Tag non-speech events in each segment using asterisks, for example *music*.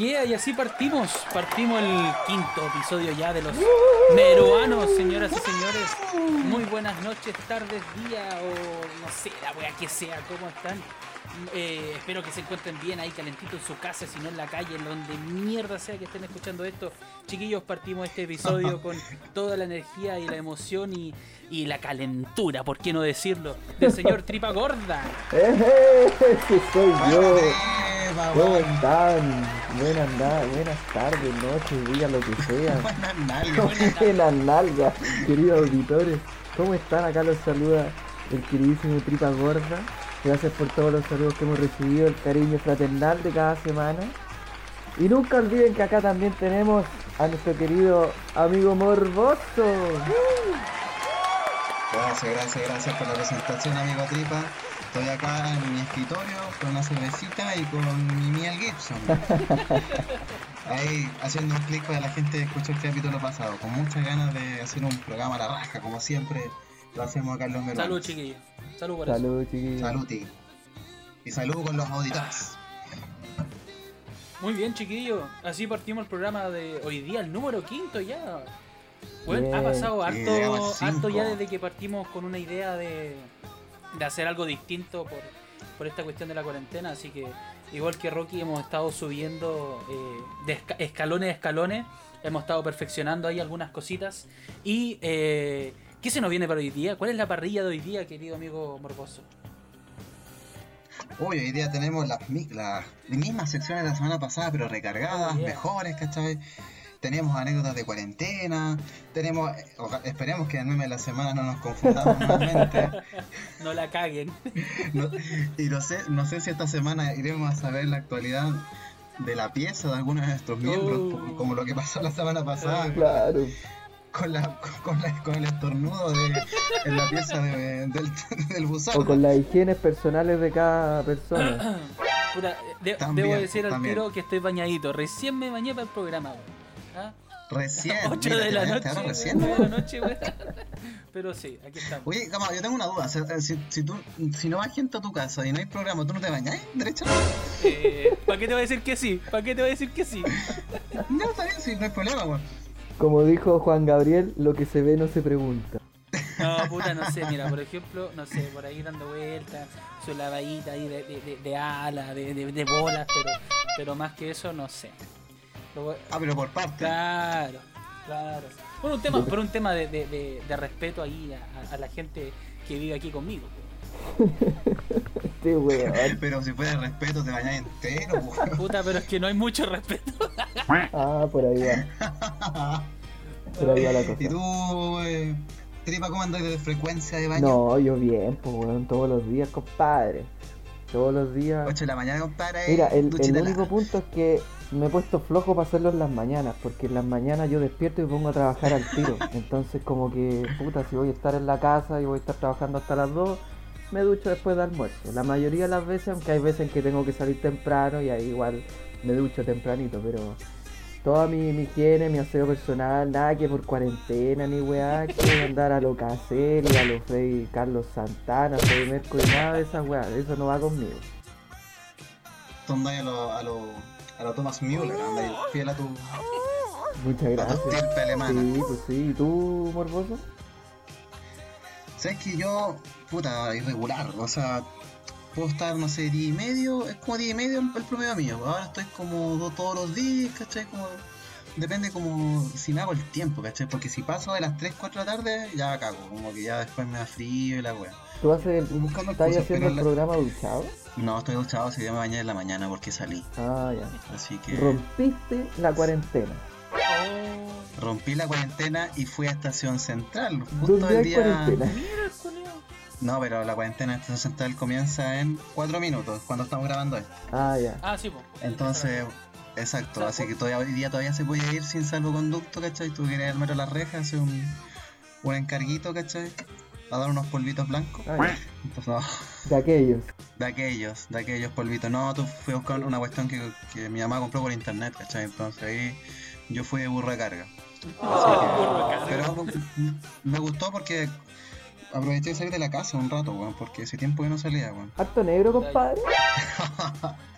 Yeah, y así partimos. Partimos el quinto episodio ya de los Meruanos, señoras y señores. Muy buenas noches, tardes, día o no sé, la wea que sea, ¿cómo están? Eh, espero que se encuentren bien ahí calentito en su casa, si no en la calle, en donde mierda sea que estén escuchando esto. Chiquillos, partimos este episodio con toda la energía y la emoción y, y la calentura, ¿por qué no decirlo? Del señor Tripa Gorda. *laughs* ¡Eh, soy yo! ¿Cómo están? Buenas, na- buenas tardes, noches, días, lo que sea. *laughs* Buenas nalgas. Buenas nalgas, queridos auditores. ¿Cómo están? Acá los saluda el queridísimo Tripa Gorda. Gracias por todos los saludos que hemos recibido, el cariño fraternal de cada semana. Y nunca olviden que acá también tenemos a nuestro querido amigo Morboso. Gracias, gracias, gracias por la presentación, amigo Tripa. Estoy acá en mi escritorio con una cervecita y con mi miel Gibson. *laughs* Ahí haciendo un clic para la gente que escuchó el capítulo pasado. Con muchas ganas de hacer un programa a la raja, como siempre lo hacemos acá en los Meruanos. Salud, chiquillos. Salud por eso. Salud, chiquillos. Saluti. Y salud con los auditores. Muy bien, chiquillos. Así partimos el programa de hoy día, el número quinto ya. Bueno, ha pasado harto, harto ya desde que partimos con una idea de, de hacer algo distinto por, por esta cuestión de la cuarentena. Así que, igual que Rocky, hemos estado subiendo eh, de esca- escalones a escalones. Hemos estado perfeccionando ahí algunas cositas. Y, eh, ¿qué se nos viene para hoy día? ¿Cuál es la parrilla de hoy día, querido amigo Morboso? Hoy, hoy día tenemos las, las mismas secciones de la semana pasada, pero recargadas, Oh, yeah. mejores, ¿cachai? Tenemos anécdotas de cuarentena, tenemos, eh, esperemos que en el meme de la semana no nos confundamos nuevamente. *laughs* No la caguen. *laughs* No- y no sé, no sé si esta semana iremos a saber la actualidad de la pieza de algunos de nuestros miembros, Oh. como lo que pasó la semana pasada Claro. con, la, con, la- con el estornudo de, en la pieza de- del, *laughs* del buzón. O con las higienes personales de cada persona. *coughs* Puta, de- También, debo decir al también. tiro que estoy bañadito. Recién me bañé para el programa. ¿Ah? Recién, *laughs* 8 mira, de la noche. ahora recién. de la noche. *laughs* Pero sí, aquí estamos. Oye, Gama, yo tengo una duda. Si, si, si tú, si no va gente a tu casa y no hay programa, ¿tú no te bañás? ¿Derecho? Eh, ¿Para qué te voy a decir que sí? ¿Para qué te voy a decir que sí? *laughs* No, está bien, sí, no hay problema, weón. Como dijo Juan Gabriel, lo que se ve no se pregunta. No, puta, no sé. Mira, por ejemplo, no sé, por ahí dando vueltas, su lavadita ahí de, de, de, de ala, de, de, de bolas, pero, pero más que eso, no sé. Lo Ah, pero por parte. Claro, claro. Por un tema, por un tema de, de, de, de respeto ahí a, a la gente que vive aquí conmigo. Este weón. Pero si fuera respeto, te bañás entero, weón. *laughs* Puta, pero es que no hay mucho respeto. Ah, por ahí va. Por ahí va la ¿Y cosa. tú, eh, Tripa, cómo andas de frecuencia de baño? No, yo bien, pues weón, todos los días, compadre. Todos los días. 8 de la mañana, compadre. Mira, el, el único punto es que me he puesto flojo para hacerlo en las mañanas, porque en las mañanas yo despierto y me pongo a trabajar al tiro. *laughs* Entonces como que, puta, si voy a estar en la casa y voy a estar trabajando hasta las 2, me ducho después de almuerzo. La mayoría de las veces, aunque hay veces en que tengo que salir temprano y ahí igual me ducho tempranito, pero toda mi, mi higiene, mi aseo personal, nada que por cuarentena ni weá, que andar a lo Caselli, a lo Freddy Carlos Santana, Freddy Mercury, nada de esas weá, eso no va conmigo. Tú andas a lo, a lo, a lo Thomas Müller, andas fiel a tu, Muchas a tu gracias. alemana. Sí, pues sí. ¿Y tú, Morboso? Sabes que yo, puta, irregular, o sea, puedo estar, no sé, día y medio, es como día y medio el, el promedio mío. Ahora estoy como do- todos los días, ¿cachai? Como, depende como si me hago el tiempo, ¿cachai? Porque si paso de las 3, 4 de la tarde, ya cago, como que ya después me da frío y la wea. ¿Tú haces el, buscando estás haciendo el la- programa duchado? No, estoy duchado, así que me bañé en la mañana porque salí. Ah, ya. Así que Rompiste la cuarentena. Rompí la cuarentena y fui a Estación Central. Justo ¿Dónde el día... cuarentena? No, pero la cuarentena de Estación Central comienza en 4 minutos, cuando estamos grabando esto. Ah, ya. Ah, sí, pues. Entonces, exacto, así que todavía hoy día todavía se puede ir sin salvoconducto, ¿cachai? Tú quieres al a la reja, hacer un, un encarguito, ¿cachai? A dar unos polvitos blancos. Ah. Entonces, no, De aquellos. de aquellos, de aquellos polvitos. No, tú fui a buscar una cuestión que, que mi mamá compró por internet, ¿cachai? Entonces ahí yo fui de burra carga. Ah, de carga. Pero me gustó porque aproveché de salir de la casa un rato, weón, porque hace tiempo que no salía, weón. Harto negro, compadre. *laughs*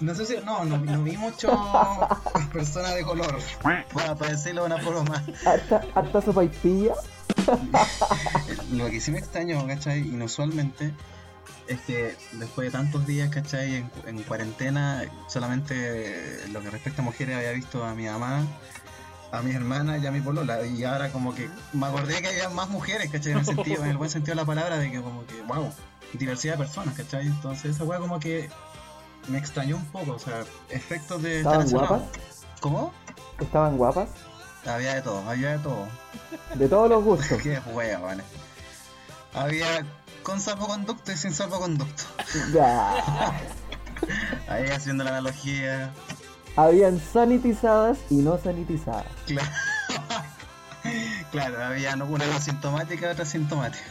No sé si. No, no, no vi mucho *laughs* personas de color. Para, para decirlo de una forma. Harta, harta sopaipilla. *laughs* Lo que sí me extrañó, ¿cachai? Inusualmente. Es que después de tantos días, ¿cachai? En, en cuarentena, solamente lo que respecta a mujeres había visto a mi mamá, a mis hermanas y a mi polola. Y ahora como que me acordé que había más mujeres, ¿cachai? En el sentido, en el buen sentido de la palabra, de que como que, wow, diversidad de personas, ¿cachai? Entonces esa weá como que me extrañó un poco, o sea, efectos de ¿Estaban guapas? ¿Cómo? Estaban guapas. Había de todo, había de todo. De todos los gustos. *laughs* Qué hueá, vale. Había con salvoconducto y sin salvoconducto. Ya. *laughs* Ahí haciendo la analogía. Habían sanitizadas y no sanitizadas. Claro, *laughs* claro había una asintomática y otra asintomática.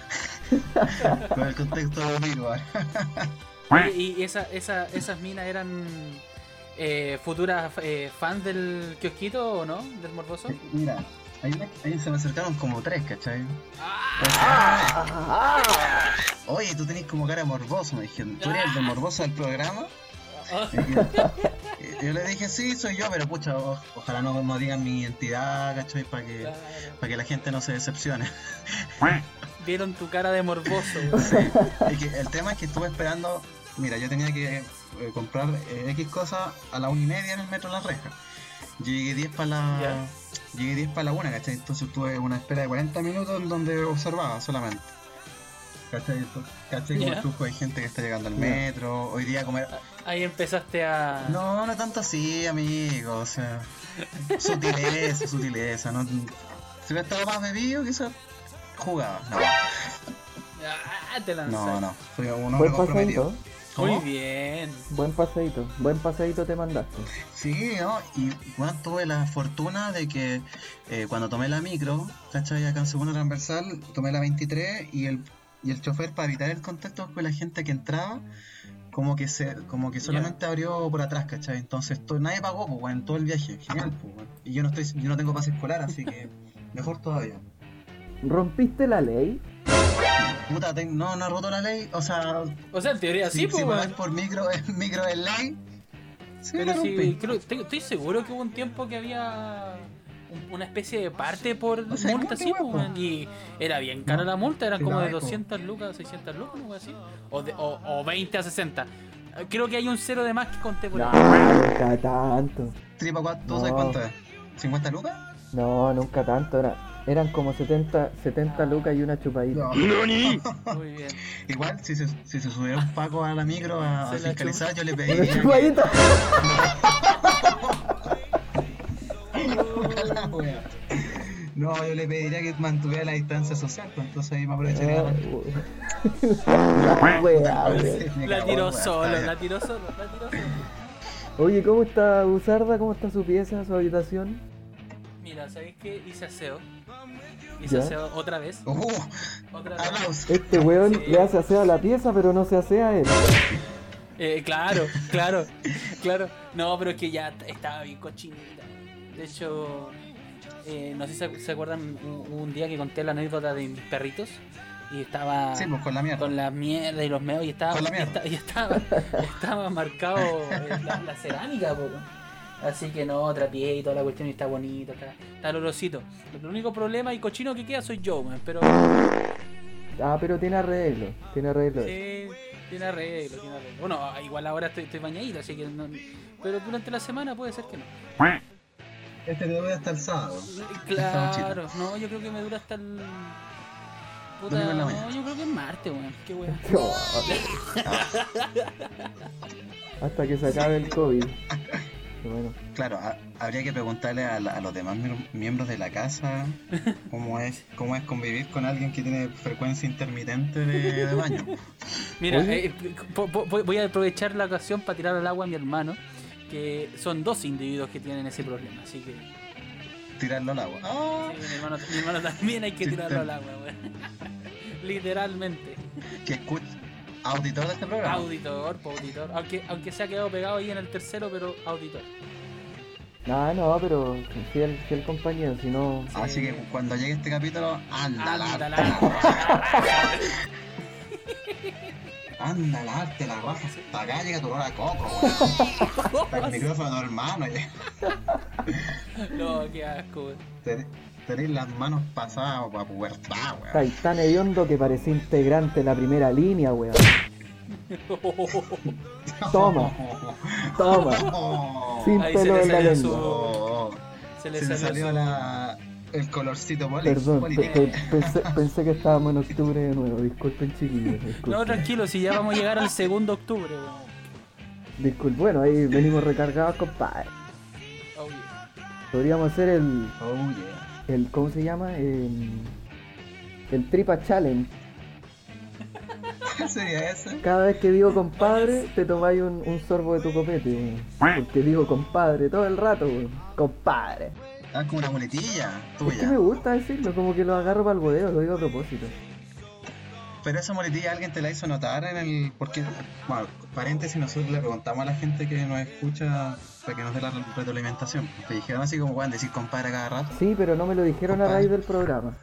*laughs* Con el contexto de virus. *laughs* Oye, ¿Y esa, esa, esas minas eran eh, futuras eh, fans del kiosquito o no? ¿Del morboso? Mira, ahí, me- ahí se me acercaron como tres, ¿cachai? Ah, Oye, tú tenés como cara morboso, me dijeron. ¿Tú eres el de morboso del programa? Y yo, le dije, sí, soy yo, pero pucha, o- ojalá no, no digan mi identidad, ¿cachai? Para que, claro. para que la gente no se decepcione. Vieron tu cara de morboso. Sí. Que el tema es que estuve esperando. Mira, yo tenía que eh, comprar eh, X cosas a la una y media en el metro La Reja. Llegué 10 para la. Ya. Llegué 10 para la una, ¿cachai? Entonces tuve una espera de 40 minutos en donde observaba solamente. ¿Cachai? Entonces, ¿Cachai? Como Ya. el flujo de gente que está llegando al metro. Hoy día comer. Ahí empezaste a. No, no tanto así, amigo. O sea, sutileza, sutileza. No, si hubiera estado más bebido, quizás jugaba. No, Ah, te no, no. Soy un hombre Buen comprometido. Muy bien. Buen paseíto. Buen paseíto te mandaste. Sí, ¿no? Y bueno, tuve la fortuna de que eh, cuando tomé la micro, ¿cachai? Acá en segunda transversal, tomé la 23 y el, y el chofer, para evitar el contacto con la gente que entraba, como que se como que solamente abrió por atrás, ¿cachai? Entonces to- nadie pagó, pues, weón, todo el viaje. Genial, pues. Y yo no, estoy, yo no tengo pase escolar, así que *laughs* mejor todavía. ¿Rompiste la ley? Puta, te- no, no he roto la ley, o sea, O sea, en teoría si, sí, si pues, pagas weón. por micro, *laughs* micro es ley. Sí, Pero sí, creo, estoy, estoy seguro que hubo un tiempo que había una especie de parte por O sea, multa, ¿cómo sí, huevo? y era bien cara la multa, eran como de eco. 200 lucas, 600 lucas, algo así, o, de, o, o 20 a 60. Eh, Creo que hay un cero de más que conté por No, ahí. nunca tanto. Tripa, ¿cuánto? ¿Tú No. sabes cuánto es? ¿50 lucas? No, nunca tanto. Era, eran como 70, 70 lucas y una chupadita. No. Muy bien. Igual, si se, si se subiera un Paco a la micro a, a fiscalizar, yo le *laughs* Una *laughs* *laughs* no, yo le pediría que mantuviera la distancia social, pues entonces ahí me aprovecharía. Ah. *laughs* La wea, wea. Me La cagó, tiró solo, la tiró solo, la tiró solo. Oye, ¿cómo está Usarda? ¿Cómo está su pieza, su habitación? Mira, ¿sabéis qué? Hice aseo. Hice ¿Ya? aseo otra vez. Uh, Otra vez. Este weón Sí. le hace aseo a la pieza, pero no se asea a él. Eh, claro, claro, claro. No, pero es que ya estaba bien cochinita. De hecho, eh, no sé si se, acuerdan un, un día que conté la anécdota de mis perritos y estaba Sí, pues con la mierda. con la mierda y los meos y estaba Con la y mierda. esta- y estaba, *laughs* estaba marcado eh, la, la cerámica, po. Así que no, trapié y toda la cuestión y está bonito, está, está olorosito. El único problema y cochino que queda soy yo, man, pero Ah, pero tiene arreglo. Tiene arreglo. Sí, tiene arreglo, tiene arreglo. Bueno, igual ahora estoy, estoy bañadito, así que no- Pero durante la semana puede ser que no. Este te voy hasta el sábado. Claro, no, yo creo que me dura hasta el. Puta, la no, mañana. yo creo que es martes, weón. Qué weón. *laughs* Hasta que se acabe el COVID. Bueno, Claro, ha- habría que preguntarle a, la- a los demás miembros- de la casa cómo es cómo es convivir con alguien que tiene frecuencia intermitente de, de baño. Mira, eh, voy a aprovechar la ocasión para tirar al agua a mi hermano, que son dos individuos que tienen ese problema, así que. Tirarlo al agua. Ah, sí, mi, hermano, mi hermano también hay que tirarlo al agua, weón. *laughs* Literalmente. que escucha auditor de este programa. Auditor, po, auditor. Aunque, aunque se ha quedado pegado ahí en el tercero, pero auditor. Ah, no, pero fiel, fiel compañero, si no. Así que cuando llegue este capítulo, ándala. *laughs* Anda, lávate la raja. Hasta acá llega tu olor a coco, weón. *laughs* El micrófono hermano, ya. *laughs* No, qué asco, weón. Ten- Tenéis las manos pasadas para pubertad, weón. Estáis tan hediondo que parecía integrante de la primera línea, weón. *laughs* Toma. Toma. Oh, Sin Ahí se pelo le en la lengua. su- oh, Se le Se me salió, salió su- la, el colorcito poli. Perdón, pe- pensé, pensé que estábamos en octubre de nuevo. Disculpen, chiquillos. Disculpen. No, tranquilo, si ya vamos a llegar al segundo octubre, weón. Disculpen. Bueno, ahí venimos recargados, compadre. Oh, yeah. Podríamos hacer el, Oh, yeah. el ¿cómo se llama? El, el Tripa Challenge. ¿Qué *laughs* sería eso? Cada vez que digo compadre, te tomáis un, un sorbo de tu copete. Porque digo compadre todo el rato. Compadre. Ah, como una muletilla Es que me tuya. gusta decirlo, como que lo agarro para el bodeo, lo digo a propósito. Pero esa muletilla alguien te la hizo notar en el. Porque, bueno, paréntesis, nosotros le preguntamos a la gente que nos escucha para que nos dé la retroalimentación. Te dijeron así como pueden decir compadre cada rato. Sí, pero no me lo dijeron a raíz del programa.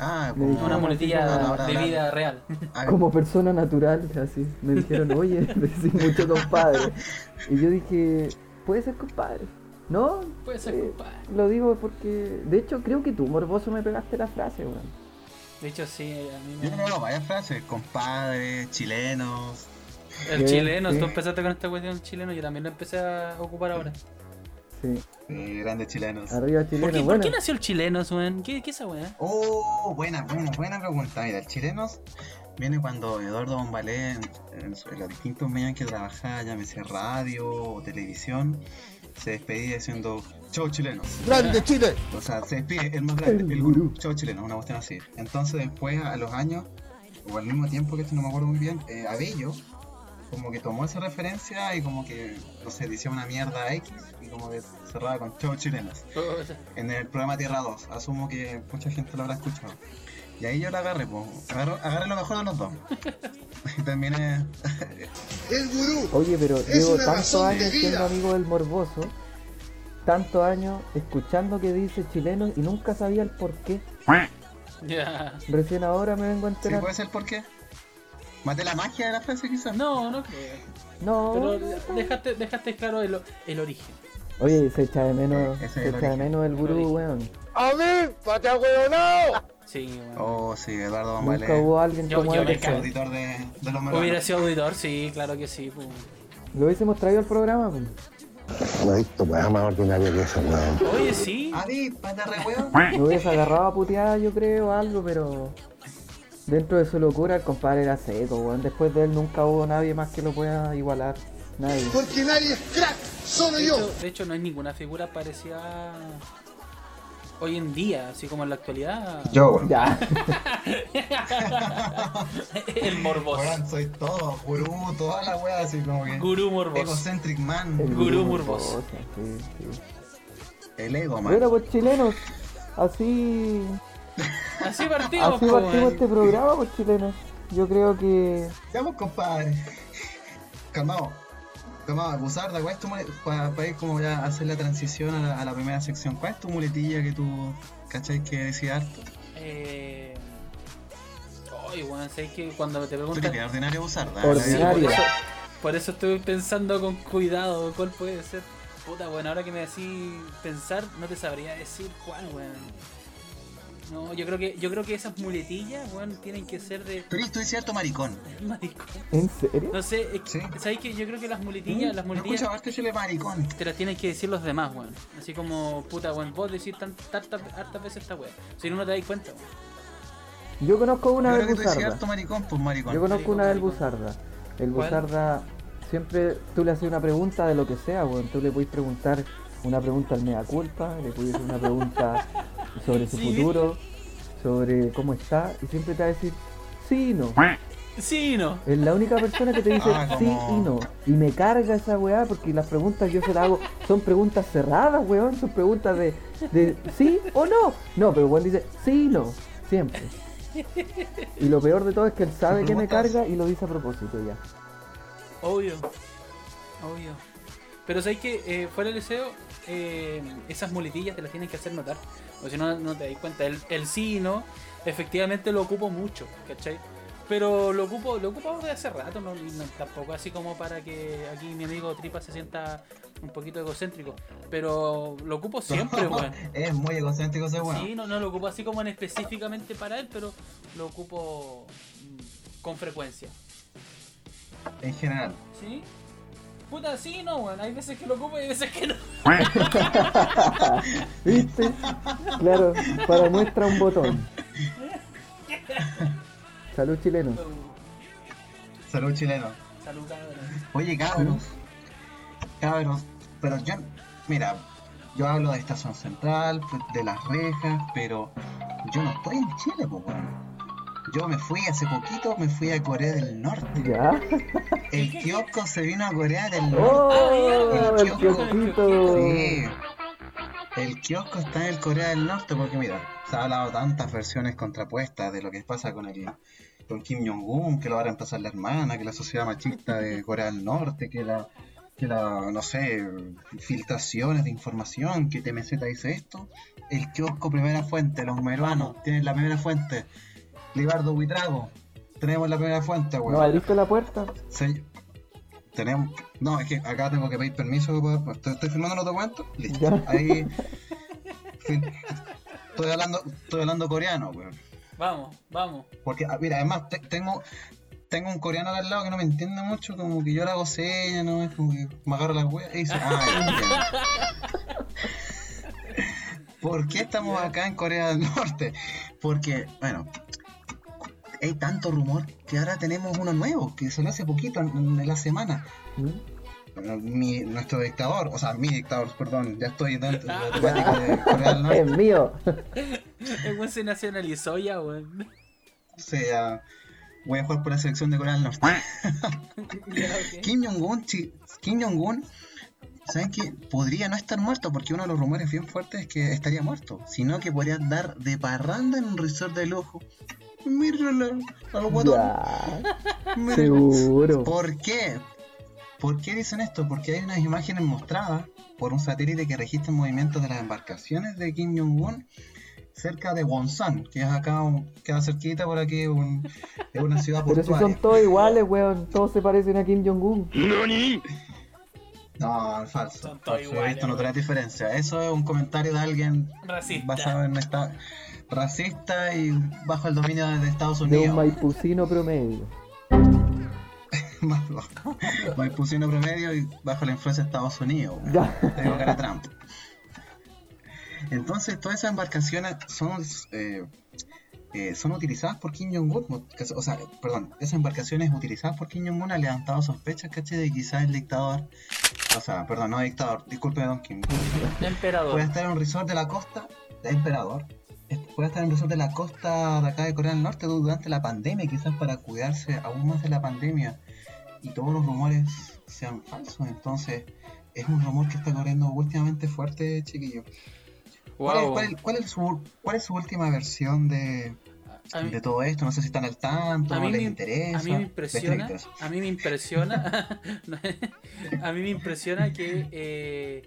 Ah, como dijeron Una muletilla de hablar. vida real. Ah, *laughs* Como persona natural, así. Me dijeron, oye, *laughs* decís mucho compadre. Y yo dije, puede ser compadre. No, Puede ser, eh, compadre. lo digo porque, de hecho, creo que tú, morboso, me pegaste la frase, weón. De hecho, sí, a mí Yo me... creo que varias frases, compadre, chilenos. El Sí, chileno, sí. tú empezaste con esta cuestión del chileno, yo también lo empecé a ocupar ahora. Sí, eh, grandes chilenos. arriba ¿Por chileno. qué, por qué nació el chileno, weón? ¿Qué, qué esa weá? Oh, buena, buena, buena pregunta. Mira, el chilenos viene cuando Eduardo Bombalé, en, en su- en los distintos medios en que trabajaba, llámese radio o televisión, se despedía diciendo Chau chilenos. ¡Grande Chile! O sea, se despide el más grande, El gurú. gurú, Chau chileno, una cuestión así. Entonces, después, a los años, o al mismo tiempo que esto no me acuerdo muy bien, eh, Abello, como que tomó esa referencia y como que, no sé, decía una mierda X y como que cerraba con Chau chilenos *laughs* en el programa Tierra 2. Asumo que mucha gente lo habrá escuchado. Y ahí yo la agarré, pues. Agarro, agarré lo mejor de los dos. *laughs* y terminé. ¡El gurú! oye, pero llevo tantos años siendo amigo del morboso, tantos años escuchando que dice chileno y nunca sabía el por qué. Ya. Recién ahora me vengo a ¿Sí enterar. puede ser por qué? ¿Maté la magia de la frase quizás? No, no creo. No, Pero dejaste, dejaste claro el, el origen. oye, se echa de menos, se el echa de menos el El gurú, weón. ¡A mí! ¡Pate huevonao! Sí. Oh, sí, Eduardo Bombalé. Nunca hubo alguien Yo- como yo él. me Ex cago. auditor de, de los Hubiera sido auditor, sí, claro que sí. pues. Lo hubiésemos traído al programa, pues. No he visto weá más ordinaria que eso, weón. Oye, sí. Adi, pata re weón. *laughs* Me hubiese agarrado a puteada, yo creo, algo, pero. Dentro de su locura, el compadre era seco, weón. Después de él nunca hubo nadie más que lo pueda igualar. Nadie. Porque nadie es crack, solo De yo. hecho, de hecho, no hay ninguna figura parecida hoy en día, así como en la actualidad. Yo, weón. Ya. *laughs* el morboso. Soy todo, gurú, toda la wea, así como que. Gurú morboso. Egocentric El man. Gurú morboso. Sí, sí. El ego, man. Bueno, pues chilenos. Así. Así partimos, Así po, partimos este programa, pues chilenos. Yo creo que. Ya pues, compadre. Calmado. Calmado, abusar ¿cuál es tu para ir como ya a hacer la transición a la, a la primera sección? ¿Cuál es tu muletilla que tú, cachai, que decía harto? Eh... Oye, weón, sabes que cuando te Tú preguntan. ordinario abusar, Sí, por, Ordinario. eso, por eso estoy pensando con cuidado cuál puede ser. Puta, bueno, ahora que me decís pensar, no te sabría decir cuál, weón. No, yo creo que yo creo que esas muletillas, weón, tienen que ser de tú eres cierto maricón. *laughs* maricón. ¿En serio? No sé, es- Sí. ¿sabes que Yo creo que las muletillas, las No muletillas escucha, este chile maricón. te las tienen que decir los demás, weón. Así como, puta, weón, vos decís tan- tantas hartas veces esta weón. Si no, no te das cuenta, weón. Yo conozco una del que Buzarda. cierto maricón, pues maricón. Yo conozco Maricón, una del. Buzarda. El ¿Cuál? Buzarda, siempre tú le haces una pregunta de lo que sea, weón. Tú le puedes preguntar una pregunta al mea culpa, le puedes hacer una pregunta *laughs* sobre su Sí. futuro, sobre cómo está, y siempre te va a decir sí y no. Sí, no. Es la única persona que te dice Ah, sí y no. Y me carga esa weá porque las preguntas yo se las hago, son preguntas cerradas, weón. Son preguntas de, de sí o no. No, pero weón dice sí y no. Siempre. Y lo peor de todo es que él sabe que me carga y lo dice a propósito ya. Obvio. Obvio. Pero sabes que eh, fuera del deseo, eh, esas muletillas te las tienen que hacer notar. O si no, no te das cuenta. El, el sí y no, efectivamente lo ocupo mucho, ¿cachai? Pero lo ocupo, lo ocupo de hace rato, no, no- tampoco así como para que aquí mi amigo Tripa se sienta un poquito egocéntrico. Pero lo ocupo *laughs* siempre, weón. Es muy egocéntrico ese weón. Sí, no, no lo ocupo así como en específicamente para él, pero lo ocupo mm, con frecuencia. En general. ¿Sí? Puta, sí, no, weón. Hay veces que lo ocupo y hay veces que no. *laughs* ¿Viste? Claro, para muestra un botón. Salud chileno. Salud chileno. Salud, cabrón. Oye, cabros. Cabros. Pero yo, mira, yo hablo de Estación Central, de las rejas, pero yo no estoy en Chile, pues, weón. Yo me fui hace poquito, me fui a Corea del Norte. ¿Ya? El kiosco se vino a Corea del Norte. ¡Oh! El El kiosco. Sí. El kiosco está en el Corea del Norte porque mira, se ha hablado tantas versiones contrapuestas de lo que pasa con el con Kim Jong-un, que lo va a reemplazar la hermana, que la sociedad machista de Corea del Norte, que la que la, no sé, filtraciones de información, que TMZ dice esto. El kiosco primera fuente, los meruanos tienen la primera fuente. Libardo Huitrago, tenemos la primera fuente, weón. ¿No abriste la puerta? Sí. Tenemos. No, es que acá tengo que pedir permiso. para- Estoy, estoy filmando los documentos. Listo. Ya. Ahí. fin. Estoy hablando, estoy hablando coreano, weón. Vamos, vamos. Porque, ah, mira, además, te- tengo. Tengo un coreano al lado que no me entiende mucho, como que yo le hago señas, ¿no? Es como que me agarro las weas y dice, ah, ya entiendo". *laughs* ¿Por qué estamos acá en Corea del Norte? Porque, bueno, hay tanto rumor que ahora tenemos uno nuevo, que salió hace poquito, en, en la semana. ¿Mm? Mi, nuestro dictador, o sea, mi dictador, perdón, ya estoy dentro de la *laughs* temática de Corea del Es Norte. mío. El weón se nacionalizó ya, weón. O sea, voy a jugar por la selección de Corea del Norte. *laughs* Kim Jong-un, chi- Kim Jong-un, ¿saben qué? Podría no estar muerto porque uno de los rumores bien fuertes es que estaría muerto, sino que podría andar de parranda en un resort de lujo. Míralo, al guatón. Ya. *laughs* míralo. Seguro. ¿Por qué? ¿Por qué dicen esto? Porque hay unas imágenes mostradas por un satélite que registra movimientos de las embarcaciones de Kim Jong-un cerca de Wonsan, que es acá, un- queda cerquita por aquí, un- es una ciudad Pero si portuaria. son todos iguales, weón. Todos se parecen a Kim Jong-un. No, falso. Falso. iguales, Esto no trae diferencia. Eso es un comentario de alguien Racista. basado en esta racista y bajo el dominio de Estados De un Unidos. maipucino promedio. *laughs* Más bajo. Maipucino promedio y bajo la influencia de Estados Unidos. weón. Ya. Te digo que era Trump. Entonces, todas esas embarcaciones son, eh, eh, son utilizadas por Kim Jong-un. O sea, perdón, esas embarcaciones utilizadas por Kim Jong-un han levantado sospechas, ¿cachai? De quizás el dictador, o sea, perdón, no dictador, disculpe, don Kim. Puede Emperador. estar en un resort de la costa, de emperador. Puede estar en un resort de la costa de acá de Corea del Norte durante la pandemia, quizás para cuidarse aún más de la pandemia. Y todos los rumores sean falsos. Entonces, es un rumor que está corriendo últimamente fuerte, chiquillo. ¿Cuál, es, Wow. cuál es- cuál es su, cuál es su última versión de, mí- de todo esto? No sé si están al tanto, A no mí, les me, interesa. a mí me impresiona, a mí me impresiona, *laughs* a mí me impresiona que eh,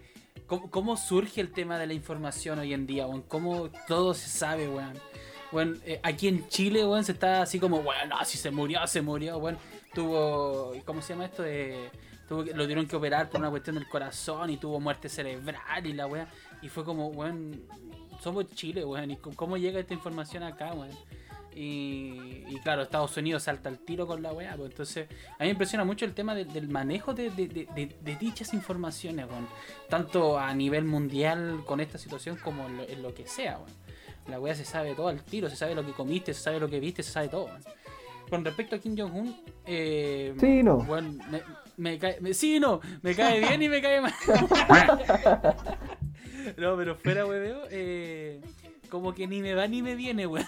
cómo, cómo surge el tema de la información hoy en día, weón, cómo todo se sabe, weón. Weón, eh, aquí en Chile, weón, se está así como, weón, no, si se murió, se murió, weón. Tuvo, ¿cómo se llama esto? De, tuvo lo tuvieron que operar por una cuestión del corazón y tuvo muerte cerebral y la weón. Y fue como, weón, somos Chile, weón, y cómo llega esta información acá, weón. Y, y claro, Estados Unidos salta al tiro con la weá. Pues entonces, a mí me impresiona mucho el tema de- del manejo de, dichas informaciones, weón. Tanto a nivel mundial con esta situación como en lo, en lo que sea, weón. La weá se sabe todo al tiro, se sabe lo que comiste, se sabe lo que viste, se sabe todo, weón. Con respecto a Kim Jong-un, eh, Sí, no. me, me cae, me- sí, no, me cae bien y me cae mal. *laughs* no, pero fuera, weón, eh, como que ni me va ni me viene, weón.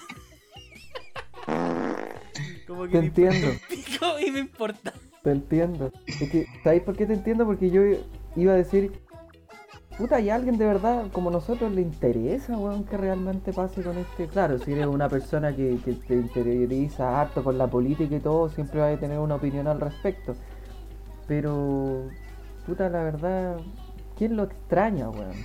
Como que Te me entiendo. pico y me importa. Te entiendo. Es que, ¿sabéis por qué te entiendo? Porque yo iba a decir, puta, ¿y a alguien de verdad como nosotros le interesa, weón, que realmente pase con este? Claro, si eres una persona que, que te interioriza harto con la política y todo, siempre vas a tener una opinión al respecto. Pero, puta, la verdad, ¿quién lo extraña, weón?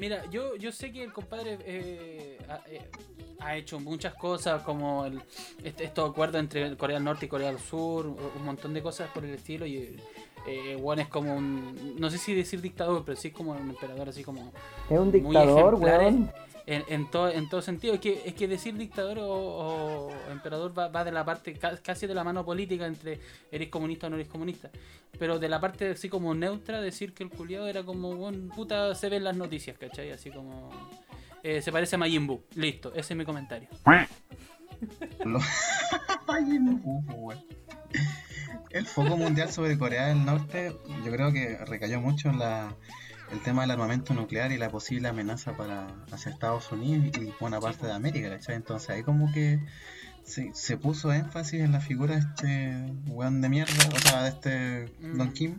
Mira, yo, yo sé que el compadre eh, ha, eh, ha hecho muchas cosas, como el, este, estos acuerdos entre Corea del Norte y Corea del Sur, un montón de cosas por el estilo. Y eh, Juan es como un. No sé si decir dictador, pero sí como un emperador, así como. Es un dictador, weón. En, todo, en todo sentido. Es que, es que decir dictador o, emperador va, de la parte ca- casi de la mano política entre eres comunista o no eres comunista. Pero de la parte así como neutra, decir que el culiado era como, bueno, puta, se ven las noticias, ¿cachai? Así como... eh, se parece a Majin. Listo, ese es mi comentario. *laughs* El foco mundial sobre Corea del Norte, yo creo que recayó mucho en la, el tema del armamento nuclear y la posible amenaza para hacia Estados Unidos y buena parte de América, ¿cachai? Entonces ahí como que se, se puso énfasis en la figura de este weón de mierda, o sea, de este Mm. Don Kim.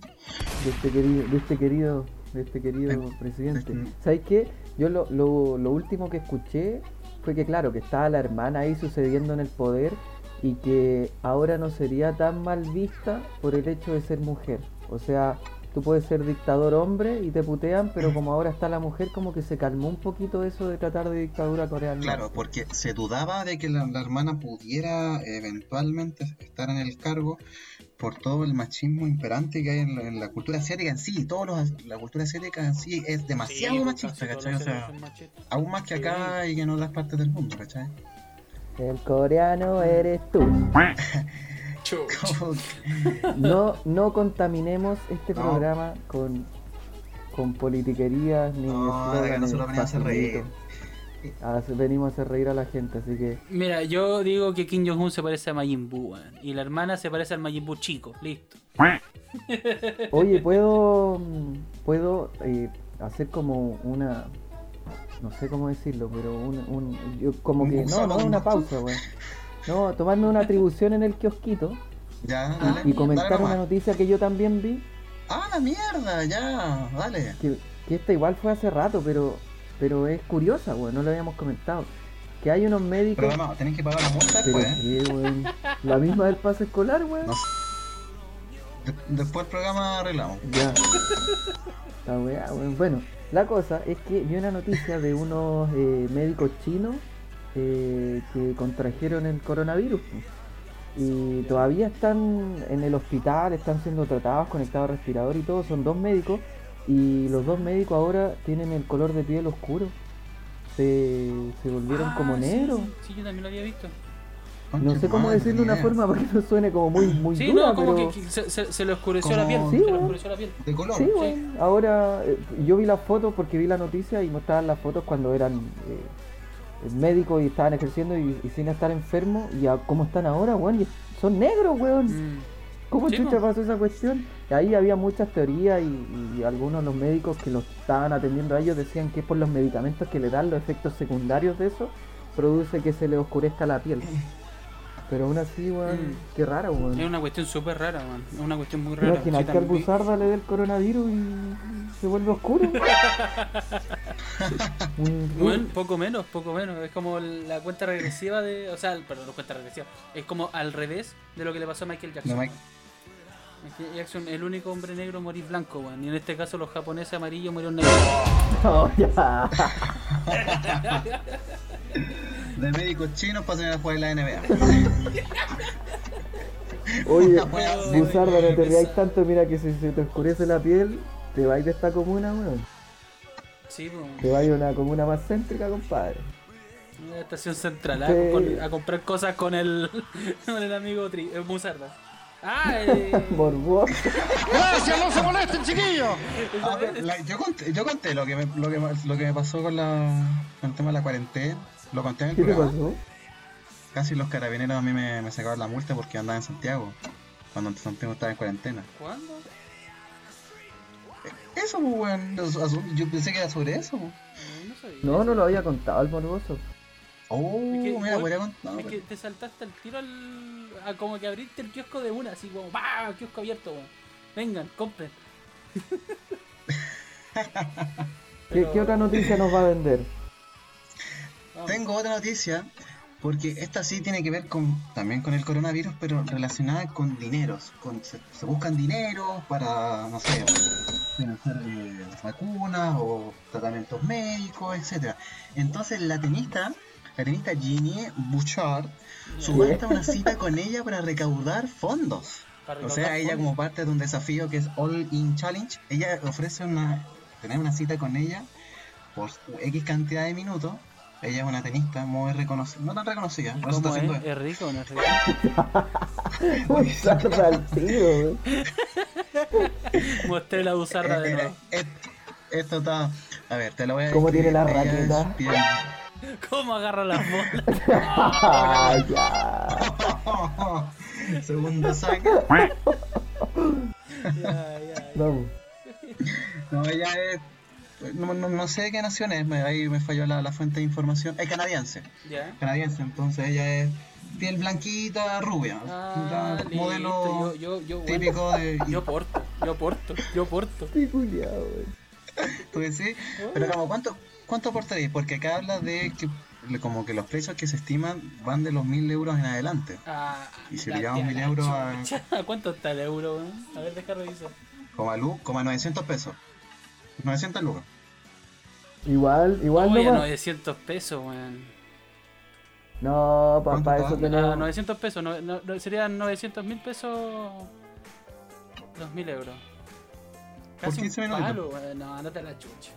de este querido, de este querido, de este querido presidente. este- ¿Sabes qué? Yo lo, lo, lo último que escuché fue que claro, que estaba la hermana ahí sucediendo en el poder y que ahora no sería tan mal vista por el hecho de ser mujer. O sea, tú puedes ser dictador hombre y te putean, pero como ahora está la mujer, como que se calmó un poquito eso de tratar de dictadura coreana. Claro, porque se dudaba de que la, la hermana pudiera eventualmente estar en el cargo por todo el machismo imperante que hay en la, en la cultura asiática en sí. Todos los, la cultura asiática en sí es demasiado Sí, machista, ¿cachai? O sea, aún más que acá y que en otras partes del mundo, ¿cachai? El coreano eres tú. *laughs* No, no contaminemos este No. programa con, con politiquerías ni No, nosotros venimos a hacer reír. facilitos. Ah, venimos a hacer reír a la gente, así que Mira, yo digo que Kim Jong-un se parece a Majin Buu, weón, y la hermana se parece al Majin Buu chico. Listo. *laughs* Oye, puedo puedo eh, hacer como una no sé cómo decirlo, pero un, un yo como Un que no, no un una *laughs* pausa, weón. No, tomarme una atribución en el kiosquito Ya, dale. y comentar dale una noticia que yo también vi, Ah, la mierda, ya, dale. que, que esta igual fue hace rato, pero pero es curiosa, weón, no lo habíamos comentado. Que hay unos médicos Pero no, tenés que pagar la multa después, ¿eh? qué, weón. La misma del pase escolar, weón. No sé. De- después del programa arreglamos. Ya. La weá, weón. Bueno, la cosa es que vi una noticia de unos eh, médicos chinos eh, que contrajeron el coronavirus. Y todavía están en el hospital, están siendo tratados, conectados al respirador y todo. Son dos médicos. Y los dos médicos ahora tienen el color de piel oscuro. Se, se volvieron Ah, como sí, negros. Sí, sí, yo también lo había visto. No sé cómo decirlo de una forma para que no suene como muy, muy Sí, dura, no, como pero... que, que se, se- se le oscureció Como- la piel. Sí, se le weón. oscureció la piel. De color. Sí, weón. Ahora, eh, yo vi las fotos porque vi la noticia y mostraban las fotos cuando eran eh, médicos y estaban ejerciendo y, y sin estar enfermos. Y a cómo están ahora, weón. y son negros, weón. Mm. ¿Cómo Sí, chucha pasó esa cuestión? Y ahí había muchas teorías y, y algunos de los médicos que los estaban atendiendo a ellos decían que es por los medicamentos que le dan los efectos secundarios de eso, produce que se le oscurezca la piel. Pero aún así, weón, Mm. qué raro, weón. Es una cuestión súper rara, man. Es una cuestión muy rara. Imagínate Sí, que al también le dé el coronavirus y se vuelve oscuro. *laughs* Bueno, poco menos, poco menos. Es como la cuenta regresiva de. O sea, perdón, no cuenta regresiva. Es como al revés de lo que le pasó a Michael Jackson. Mike- Michael Jackson, el único hombre negro morir blanco, weón. Y en este caso, los japoneses amarillos murieron negros. No, *laughs* ya. *laughs* De médicos chinos pasan a jugar en la NBA. *laughs* Oye, Buzarda, no te rías tanto, mira que si se te oscurece la piel, te vas de esta comuna, weón. Sí, pues. Te vas a una comuna más céntrica, compadre. Una estación central, Sí. a, con- a comprar cosas con el, *laughs* con el amigo Tri, el Musarda. Ah, *laughs* eh, Morboso. ¡Gracias! ¡No se molesten, chiquillos! Ah, la- yo, conté, yo conté lo que me, lo que, me- lo que me pasó con, la, con el tema de la cuarentena. Lo conté en el ¿Qué te programa. pasó? Casi los carabineros a mí me, me sacaron la multa porque andaba en Santiago. Cuando Santiago estaba en cuarentena. ¿Cuándo? Eso, pues, weón. Yo pensé que era sobre eso. pues. No sabía. No, no lo había contado el morboso. Oh, Es que, mira, podría contar. Es que te saltaste al tiro al. a como que abriste el kiosco de una, así como ¡Bah! Kiosco abierto, weón. Vengan, compren. ¿Qué, Pero- qué otra noticia nos va a vender? Tengo otra noticia, porque esta sí tiene que ver con también con el coronavirus, pero relacionada con dineros. Con, se, se buscan dineros para, no sé, financiar eh, vacunas o tratamientos médicos, etcétera. Entonces la tenista, la tenista Ginny Bouchard, subasta una cita con ella para recaudar fondos. O sea, ella como parte de un desafío que es All In Challenge, ella ofrece una tener una cita con ella por X cantidad de minutos. Ella es una tenista muy reconocida, no tan reconocida, no se está ¿Cómo es? haciendo ¿Es rico o no es rico? Usarla al weón. Mostré la buzarda de Eh, nuevo. eh, esto está. A ver, te lo voy a ¿Cómo tiene la raqueta? bien- *laughs* ¿Cómo agarra las bolas? *laughs* Ah, ya. Segundo saque. *laughs* Ya, ya. Vamos. No, ella es. No, no, no sé de qué nación es, me- ahí me falló la, la fuente de información. Es canadiense. Canadiense, entonces ella es piel blanquita, rubia. Ah, listo. modelo Yo, yo, yo, bueno, típico de. *laughs* yo porto, yo porto, yo porto. Estoy culiado. Tú decís, pero como cuánto, cuánto aportarías? Porque acá habla de que como que los precios que se estiman van de los mil euros en adelante. Ah, Y si le llevamos mil euros a-. *laughs* ¿Cuánto está el euro? A ver, deja revisar. Como a, lu- como a 900 pesos. 900 lucas. Igual, igual Oye, no 900 pesos, weón. No, ¿Cuánto papá, eso Ah, tenemos. 900 pesos, no, no- no- serían 900 mil pesos. 2000 euros. Por Casi 15 un minutos. palo, weón. No, andate a la chucha.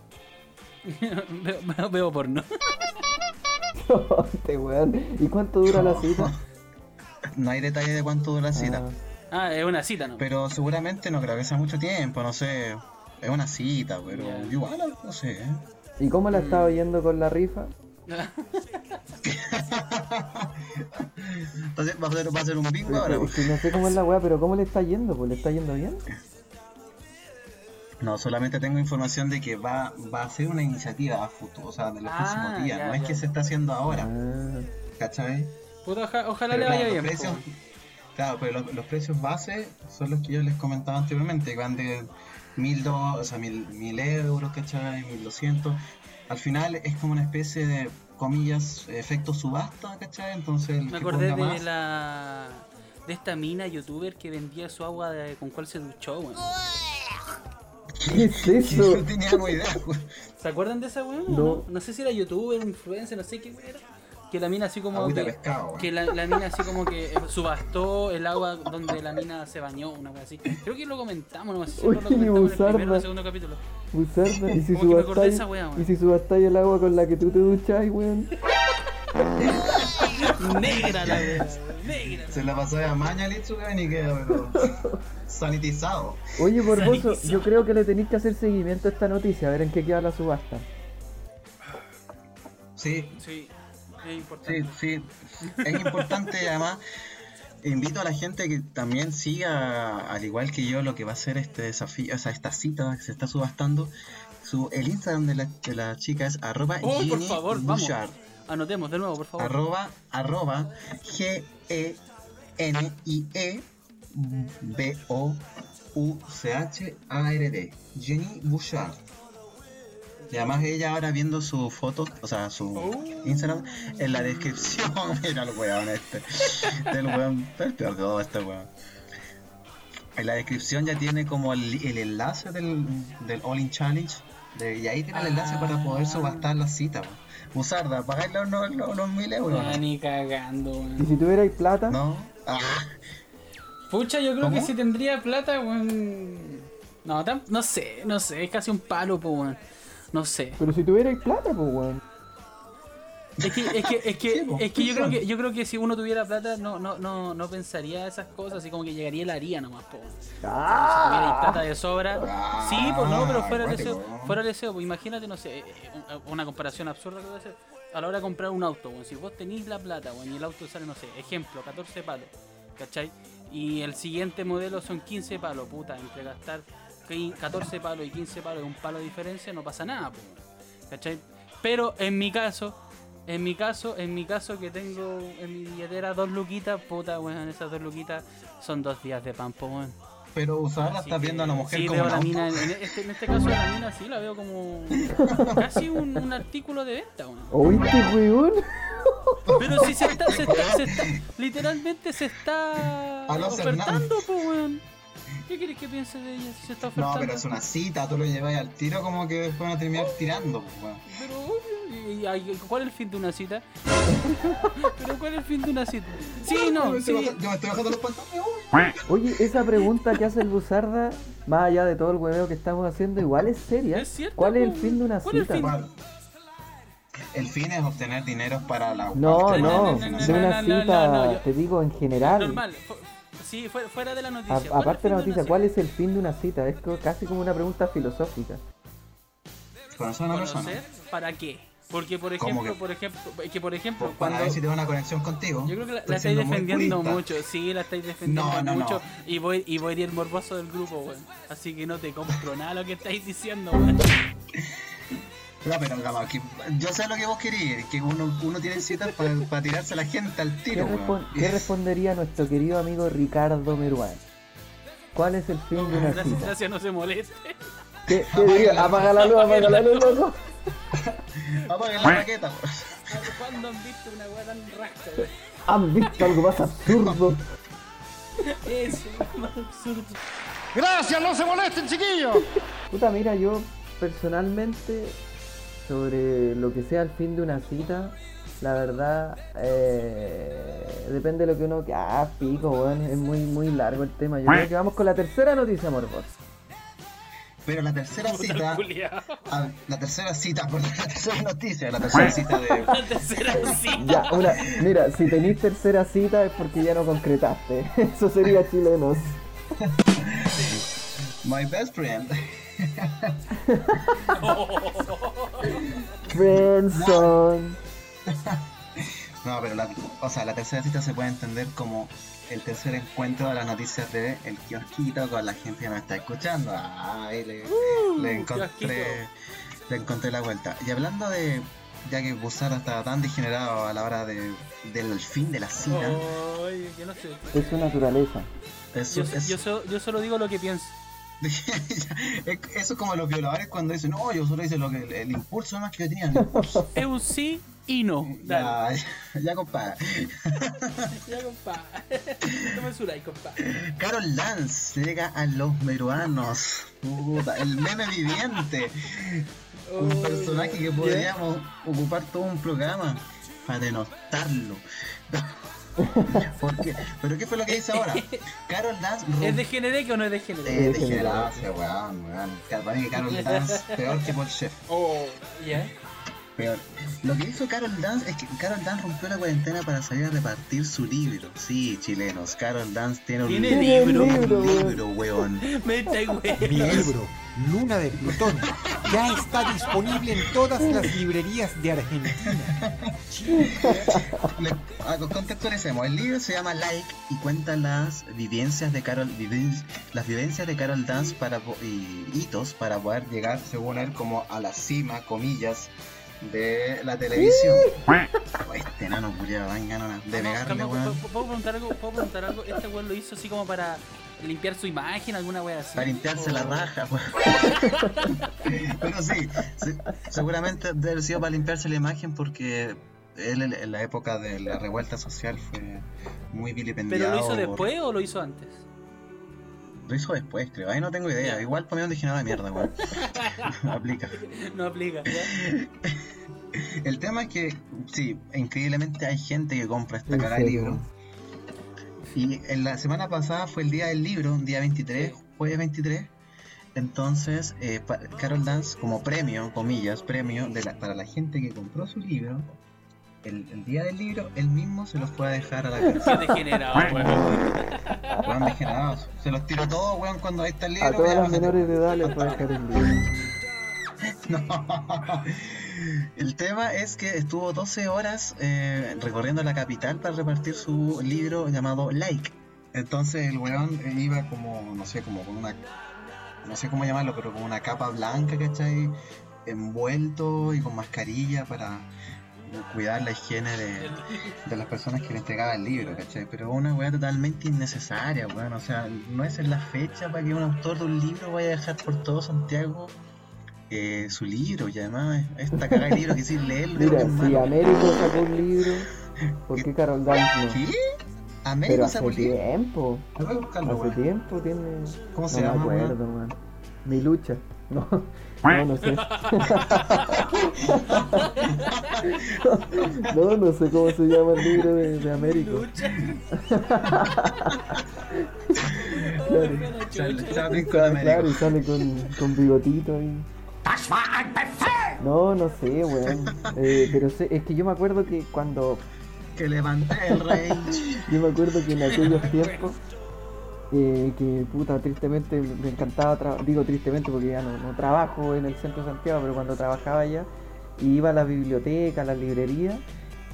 *laughs* veo, veo, veo porno. *laughs* Este weón. ¿Y cuánto dura la cita? *laughs* No hay detalle de cuánto dura la cita. Ah, Ah, es una cita, ¿no? Pero seguramente no creo que sea mucho tiempo, no sé. Es una cita, pero Ya. igual, no sé. ¿eh? ¿Y cómo la Mm. estaba yendo con la rifa? *laughs* Entonces va a ser, va a ser un bingo ahora. Es pues. que no sé cómo es la weá, pero ¿cómo le está yendo? Pues le está yendo bien. No, solamente tengo información de que va, va a ser una iniciativa a futuro, o sea, de los Ah, próximos días. ya, no es que se está haciendo ahora, Ah, ¿cachai? Puta, oja- ojalá Pero le vaya claro, bien. los precios, po. claro, pero los, los precios base son los que yo les comentaba anteriormente, que van de mil, do- o sea, mil, mil euros, ¿cachai? Mil doscientos. Al final es como una especie de, comillas, efecto subasta, ¿cachai? Entonces el Me que acordé de más- la. de esta mina youtuber que vendía su agua de- con cual se duchó, weón. ¿Qué es *laughs* eso? No tenía ni idea. ¿Se acuerdan de esa weón? No. No. no sé si era youtuber, influencer, no sé qué weón era. Que la mina así como que, pescado, que la, la mina así como que subastó el agua donde la mina se bañó, una wea así. Creo que lo comentamos, no sé si Uy, no lo comentamos en el Buzarda. primero o el segundo capítulo. Usarla. ¿Y si subastáis weá. ¿Y si subastáis el agua con la que tú te duchas, weón? Negra la wea, negra. Se la pasó de maña al y queda, pero sanitizado. Oye, Borboso, yo creo que le tenéis que hacer seguimiento a esta noticia, a ver en qué queda la subasta. Sí, Sí, es importante. sí, sí. Es importante *laughs* además invito a la gente que también siga, al igual que yo, lo que va a ser este desafío, o sea, esta cita que se está subastando. Su, el Instagram de la, de la chica es arroba Oh, por favor, vamos. Bouchard. Anotemos de nuevo, por favor. Arroba, arroba, G-E-N-I-E B-O-U-C-H-A-R-D. Jenny Bouchard. Y además ella ahora viendo su foto, o sea, su Oh. Instagram, en la descripción, *laughs* mira el weón este. Del weón, el peor de todo este weón. En la descripción ya tiene como el, el enlace del, del All In Challenge. de- y ahí tiene el enlace para poder subastar la cita. weón. Usarda, pagar los, los, los, los mil euros. Ah, ni cagando, ¿Y weón. si tuvierais plata? ¿No? Ah, Pucha, yo creo ¿Cómo? que si tendría plata, weón. No, no sé, no sé, es casi un palo, pues, weón. No sé. Pero si tuvierais plata, pues, weón. Es que, es que, es que, po, es que yo creo que yo creo que si uno tuviera plata no, no, no, no pensaría esas cosas, así como que llegaría y la haría nomás, po. weón. Si plata de sobra. Ah, Sí, pues no, pero fuera el deseo. Fuera el deseo, pues imagínate, no sé, eh, un- una comparación absurda que voy a hacer. A la hora de comprar un auto, weón, si vos tenéis la plata, weón, y el auto sale, no sé, ejemplo, 14 palos, ¿cachai? Y el siguiente modelo son 15 palos, puta, entre gastar 14 palos y 15 palos y un palo de diferencia no pasa nada, pues, ¿cachai? Pero en mi caso, en mi caso, en mi caso que tengo en mi billetera dos luquitas, puta, weón, esas dos luquitas son dos días de pan, po, weón. Pero Así estás viendo a la mujer sí, como veo la mina, en, este, en este caso la mina sí la veo como casi un, un artículo de venta, weón. ¿Oíste, weón? Pero si se está, se está, se está, literalmente se está *laughs* ofertando, po, weón. ¿Qué quieres que piense de ella si se está No, ofertando? pero es una cita, tú lo llevas al tiro como que después van a terminar tirando, pues, weón. Pero obvio, y- ¿cuál es el fin de una cita? *laughs* pero ¿cuál es el fin de una cita? Sí, no, sí. baja- Yo me estoy bajando los pantalones, Oye, esa pregunta que hace el Buzarda, más allá de todo el hueveo que estamos haciendo, igual es seria. Es cierto, ¿Cuál es el fin de una ¿Cuál es el cita? fin? ¿Cuál? El fin es obtener dinero para la No, No, no, no, no, de no, una no, no, cita, no, te digo en general. Normal. Sí, fu- fuera de la noticia. ¿cuál es el aparte de la noticia, ¿cuál es el fin de una cita? Es casi como una pregunta filosófica. Conocer a una persona. ¿Para qué? Porque, por ¿Cómo ejemplo, que? por ejemplo, es que por ejemplo, Para cuando ver si tengo una conexión contigo. Yo creo que la, la estáis defendiendo mucho, sí, la estáis defendiendo No, no, mucho no. y voy y voy a ir el morboso del grupo, weón. Así que no te compro nada lo que estáis diciendo, weón. *laughs* No, pero que yo sé lo que vos querías, que uno, uno tiene citas para, tirarse a la gente al ¿Qué, tiro, respon- qué respondería nuestro querido amigo Ricardo Meruán? ¿Cuál es el fin de una Gracias, cita? gracias, no se moleste. ¿Qué, qué diría? Apaga la luz, apaga la luz, loco. Apaguen la raqueta. ¿Cuándo han visto una weá tan rasca? ¿Han visto algo más absurdo? Eso, más absurdo. Gracias, no se molesten, chiquillos. Puta, mira, yo personalmente, sobre lo que sea el fin de una cita, la verdad, eh, depende de lo que uno... Ah, pico, weón, es muy, muy largo el tema. Yo creo que vamos con la tercera noticia, Morbos. Pero la tercera cita, ah, la tercera cita, por *laughs* la tercera noticia, la tercera cita de... La tercera *laughs* sí. Ya, una, mira, si tenéis tercera cita es porque ya no concretaste. *laughs* Eso sería chilenos. My best friend. Friendzone. No, pero la, o sea, la tercera cita se puede entender como el tercer encuentro de las noticias de el kiosquito con la gente que me está escuchando. Ay, le, le encontré, kiosquito. le encontré la vuelta. Y hablando de, ya que Busara estaba tan degenerado a la hora de, del fin de la cita, Oye, yo no sé. Es su naturaleza. Yo, es- yo, so- yo solo digo lo que pienso. *laughs* eso es como los violadores cuando dicen, no, yo solo hice lo que, el, el impulso más que yo tenía. el impulso". *laughs* Es un sí y no. Dale. *laughs* ya, ya, ya, compadre. Ya, compadre. No me compadre. Carol Dance llega a los peruanos. Puta, el meme viviente. Un personaje que podríamos ocupar todo un programa para denotarlo. *laughs* Porque, ¿Pero qué fue lo que dice ahora? Carol Dance *laughs* ¿Es de Genedec o no es de Genedec? Eh, degenerado ese weón, weón. Carol *laughs* Dance peor que Paul Chef. Oh, ya. Peor. Lo que hizo Carol Dance es que Carol Dance rompió la cuarentena para salir a repartir su libro. Sí, chilenos. Carol Dance tiene un ¿Tiene libro? Un libro, weón. *laughs* libro, weón. Mi libro, Luna de Plutón, ya está disponible en todas las librerías de Argentina. Le- ah, contextualicemos. El libro se llama Like y cuenta las vivencias de Carol viven- las vivencias de Carol Dance para po- y hitos para poder llegar, según él, como a la cima, comillas, de la televisión. Oh, este nano culiado, dan ganas de pegarle, ¿Puedo, weón. puedo preguntar algo? ¿Puedo preguntar algo? Este weón lo hizo así como para limpiar su imagen, alguna wea así. Para limpiarse la raja, weón. *laughs* Pero sí, se- seguramente debe haber sido para limpiarse la imagen porque él en en la época de la revuelta social fue muy vilipendiado. ¿Pero lo hizo por- después o lo hizo antes? Lo hizo después, creo. Ahí no tengo idea. Igual ponía un degenerado de mierda, weón. *laughs* Aplica. No aplica, ¿ya? *laughs* El tema es que, sí, increíblemente hay gente que compra esta ¿En cagada de libro. Y en la semana pasada fue el día del libro, un día 23, jueves 23. Entonces, eh, Carol Dance, como premio, comillas, premio de la- para la gente que compró su libro, el, el día del libro, él mismo se los fue a dejar a la *laughs* casa. Degenerado, weón. Weón, degenerados. Se los tiró todos, weón, cuando ahí está el libro. A todas las menores de edad les *laughs* voy a dejar el libro. *laughs* No. El tema es que estuvo 12 horas eh, recorriendo la capital para repartir su libro llamado Like. Entonces el weón eh, iba como, no sé, como con una, no sé cómo llamarlo, pero con una capa blanca, ¿cachai? Envuelto y con mascarilla para cuidar la higiene de, de las personas que le entregaban el libro, ¿cachai? Pero una weá totalmente innecesaria, weón. O sea, no es en la fecha para que un autor de un libro vaya a dejar por todo Santiago eh, su libro y además esta cagada de libro que sin leerlo *laughs* Mira, si malo. Américo sacó un libro, ¿por qué Carol Dance no? ¿Qué? Américo hace Zapolí. tiempo. Voy a buscarlo, Hace tiempo tiene. ¿Cómo se no llama, me acuerdo. Mi lucha. No, no, no sé. no, no sé cómo se llama el libro de, de Américo. Claro. Sale- sale Rincón de Claro, sale con, con bigotito ahí. No, no sé, weón. Eh, pero sé, es que yo me acuerdo que cuando. Que levanté el rey. *laughs* Yo me acuerdo que en aquellos tiempos. Eh, que puta, tristemente me encantaba, digo tristemente porque ya no, no trabajo en el centro de Santiago, pero cuando trabajaba allá y iba a la biblioteca, a la librería,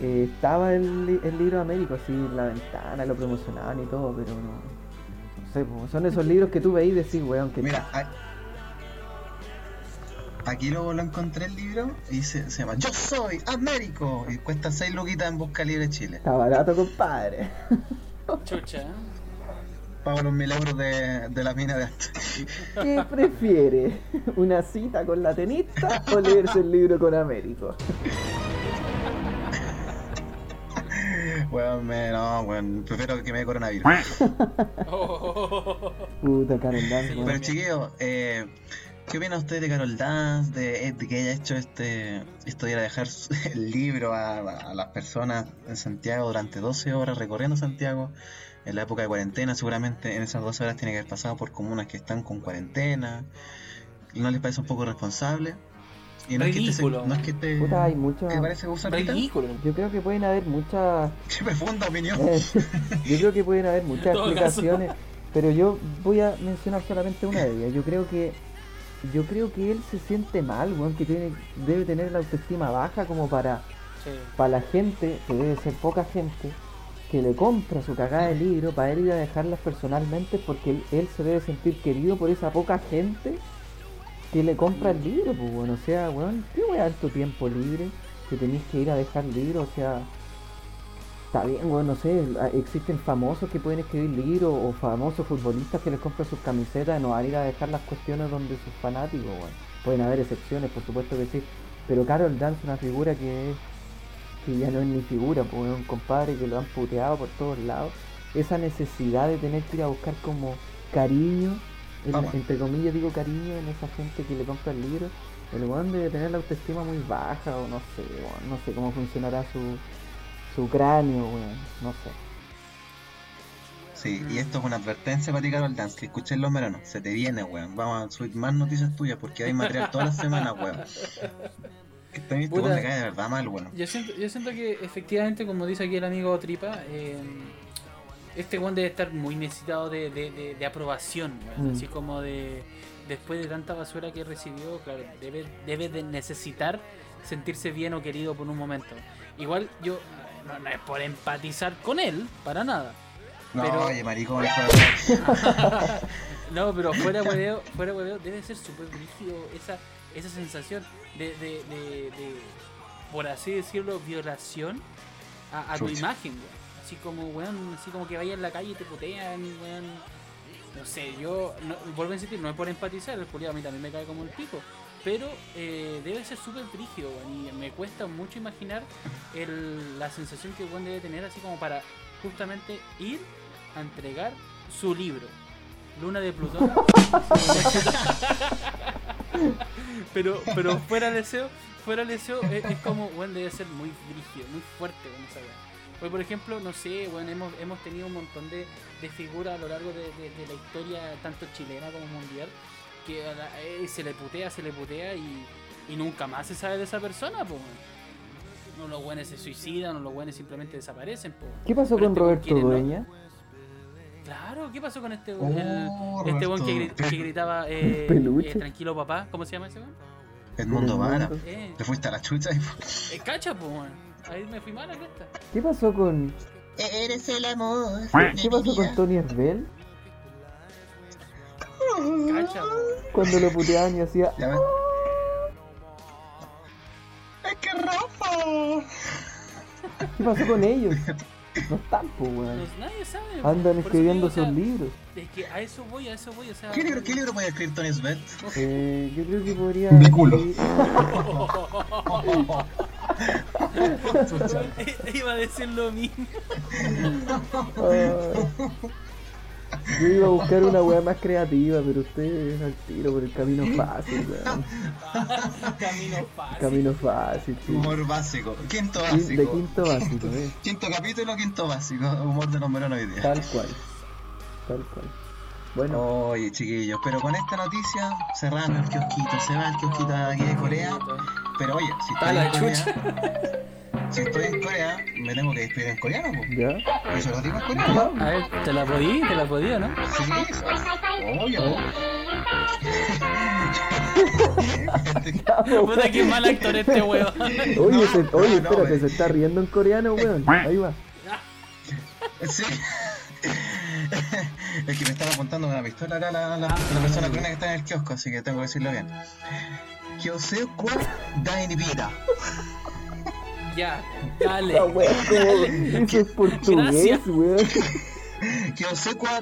eh, estaba el, li- el libro de Américo así en la ventana, lo promocionaban y todo, pero no, no sé, son esos libros que tú veis y decís, weón, que Mira, aquí lo, lo encontré el libro y se, se llama Yo soy Américo y cuesta 6 luquitas en Busca Libre Chile. está barato, compadre. Chucha. Pago los mil euros de, de la mina de antes. ¿Qué prefiere? ¿Una cita con la tenista o leerse el libro con Américo? Weón, me, no, weón, prefiero que me dé coronavirus. Oh. Puta, Carol Dance, weón. Pero chiquillos, eh, ¿qué opina usted de Carol Dance? De, de que haya hecho este esto de ir a dejar el libro a, a las personas en Santiago durante 12 horas recorriendo Santiago en la época de cuarentena? Seguramente en esas 12 horas tiene que haber pasado por comunas que están con cuarentena. ¿No les parece un poco responsable? Y no es que Ridículo. no es que esté, Puta, hay muchas. ¿Te parece Ridículo. Yo creo que pueden haber muchas. *laughs* Qué profunda opinión. *laughs* yo creo que pueden haber muchas explicaciones, pero yo voy a mencionar solamente una de ellas. Yo creo que yo creo que él se siente mal, weón, que tiene, debe tener la autoestima baja como para, Sí. para la gente, que debe ser poca gente, que le compra su cagada de libro para él ir a dejarlas personalmente porque él, se debe sentir querido por esa poca gente que le compra el libro, pues bueno, o sea, weón, ¿qué voy a dar tu tiempo libre? Que tenés que ir a dejar libros, o sea, está bien, weón, no sé, a- existen famosos que pueden escribir libros o famosos futbolistas que les compran sus camisetas, no van a ir a dejar las cuestiones donde sus fanáticos, weón. Pueden haber excepciones, por supuesto que sí, pero Carol Dance es una figura que es que ya no es ni figura, pues es un compadre que lo han puteado por todos lados. Esa necesidad de tener que ir a buscar como cariño, en- entre comillas digo cariño, en esa gente que le compra el libro. El weón debe tener la autoestima muy baja o no sé, weón, no sé cómo funcionará su, su cráneo, weón, no sé. Sí, y esto es una advertencia para ti, Carol Dance, que escuches los veranos. Se te viene, weón. Vamos a subir más noticias tuyas porque hay material todas las semanas, weón. Este, este Puta. cae de verdad mal, weón. Yo siento, yo siento que efectivamente, como dice aquí el amigo Tripa, eh, este one debe estar muy necesitado de, de- de- de aprobación. Mm. así como de después de tanta basura que recibió, claro, debe, debe de necesitar sentirse bien o querido por un momento. Igual yo, no, no es por empatizar con él, para nada. No, pero- oye, maricón, de- *laughs* No, pero fuera hueveo, fuera hueveo, debe ser súper rígido esa, esa sensación de, de, de, de, por así decirlo, violación a, a tu imagen, weón. Así como, weón, así como que vayas en la calle y te putean, weón. No sé, yo, no, vuelvo a insistir, no es por empatizar, el culiao a mí también me cae como el pico. Pero eh, debe ser súper rígido, weón, y me cuesta mucho imaginar el, la sensación que weón debe tener así como para justamente ir a entregar su libro. Luna de Plutón. *laughs* *laughs* *laughs* pero, pero fuera de eso, fuera de eso, es, es como, bueno, debe ser muy rígido, muy fuerte con esa. Porque, por ejemplo, no sé, bueno, hemos, hemos tenido un montón de, de figuras a lo largo de, de- de la historia, tanto chilena como mundial, que a la- eh, se le putea, se le putea y, y nunca más se sabe de esa persona, pues. No los buenos se suicidan, no los buenos simplemente desaparecen, pues. ¿Qué pasó Pero con este Roberto ¿no? Claro, ¿qué pasó con este Oh, el- este weón que, que gritaba *laughs* eh, eh, tranquilo papá? ¿Cómo se llama ese weón? Edmundo Vara. Eh, Te fuiste a la chucha y eh, cacha, pues weón. Ahí me fui mal a esta. ¿Qué pasó con Eres el amor. qué pasó con Tony Asbel? Cacha, po. Cuando lo puteaban y hacía Ya ves. Es que Rafa. ¿Qué pasó con ellos? *laughs* No están, pues, weón. Pues nadie sabe. Andan escribiendo digo, o sea, sus libros. Es que a eso voy, a eso voy, o sea. ¿Qué libro, ¿Qué libro puede escribir Tony Svet? Eh, yo creo que podría. De culo. *laughs* Iba a decir lo mismo. *laughs* Yo iba a buscar una weá más creativa, pero usted al tiro por el camino fácil, weón. Camino fácil. Camino fácil, sí. Humor básico. Quinto Quin- básico. De quinto básico, eh. Quinto capítulo, quinto básico. Humor de los merones hoy día. Tal cual. Tal cual. Bueno, Oye, chiquillos, pero con esta noticia cerrando el kiosquito, se va el kiosquito de aquí de Corea. Pero oye, si Está la Corea, chucha. Si estoy en Corea, me tengo que despedir en coreano, po. ya. Y se lo digo en coreano. A ver, ¿te la podí? ¿Te la podí o no? Sí, oye, po. *laughs* Puta, qué mal actor este weón. Oye, No, se- oye, no, espérate, se está riendo en coreano, weón. *laughs* Ahí va. Sí. *laughs* Es que me estaba apuntando con la pistola acá la, la, la persona coreana que está en el kiosco, así que tengo que decirlo bien. Kyoseo kwa dainibida. Ya, dale. La weá, como. Eso es portugués, weón.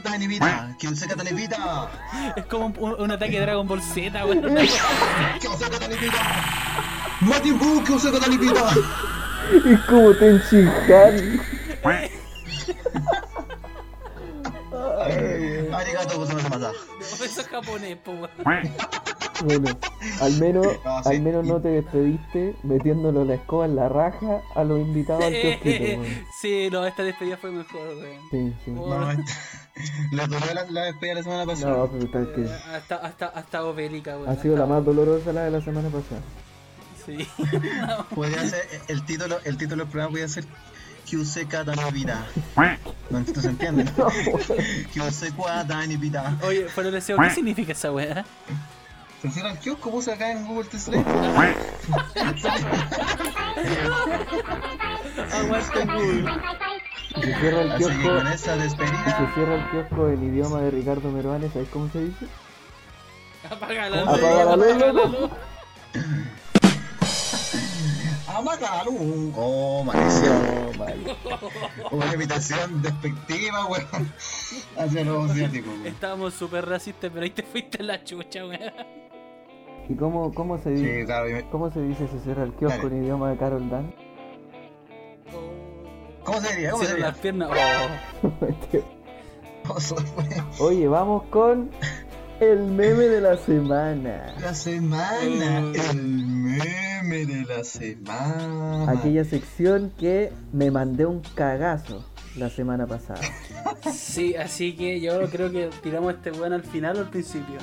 Dainibida. Kyoseo kwa dainibida. Es como un, un ataque de Dragon Ball Z, weón. *laughs* Majin Buu Kyoseo kwa dainibida. Es como Tenshinhan. Arigato gozaimasu. Eso es japonés, po, weón. *laughs* Bueno, al menos, *laughs* No, sí. al menos no te despediste metiéndolo la escoba en la raja a los invitados al kiosquito, weón. Sí, no, esta despedida fue mejor, weón. Sí, sí. No, este- *laughs* le dolió la, la despedida la semana pasada. No, pero tal que Eh, Hasta, hasta, hasta Obélica, weón. ha sido la más dolorosa la de la semana pasada. Sí. *laughs* Podría ser el título, el título del programa podría ser Kyuseka Danibida. No, no se entiende. ¿no? Kyuseka Danibida. Oye, pero deseo, ¿qué significa esa weá? Se cierra el kiosco, puse acá en Google Translate. Aguanta Google. Se cierra el Así kiosco, con esa y se despedida. cierra el kiosco en idioma de Ricardo Meruane, ¿sabes cómo se dice? Apaga la luz. Apaga la luz, apaga la luz. ¡Amaga la luz! Oh, maldición. Mal. Una invitación despectiva, weón. Hacia los *laughs* asiáticos, weón. Estábamos súper racistas, pero ahí te fuiste en la chucha, weón. ¿Y cómo, cómo se Sí, dice? claro. y me- ¿Cómo se dice se cierra el kiosco Dale. en idioma de Carol Dan? ¿Cómo se diría? ¿Cómo se las piernas. *laughs* Oh. Oye, vamos con el meme de la semana. La semana, el meme de la semana. Aquella sección que me mandé un cagazo la semana pasada. Sí, así que yo creo que tiramos este weón al final o al principio.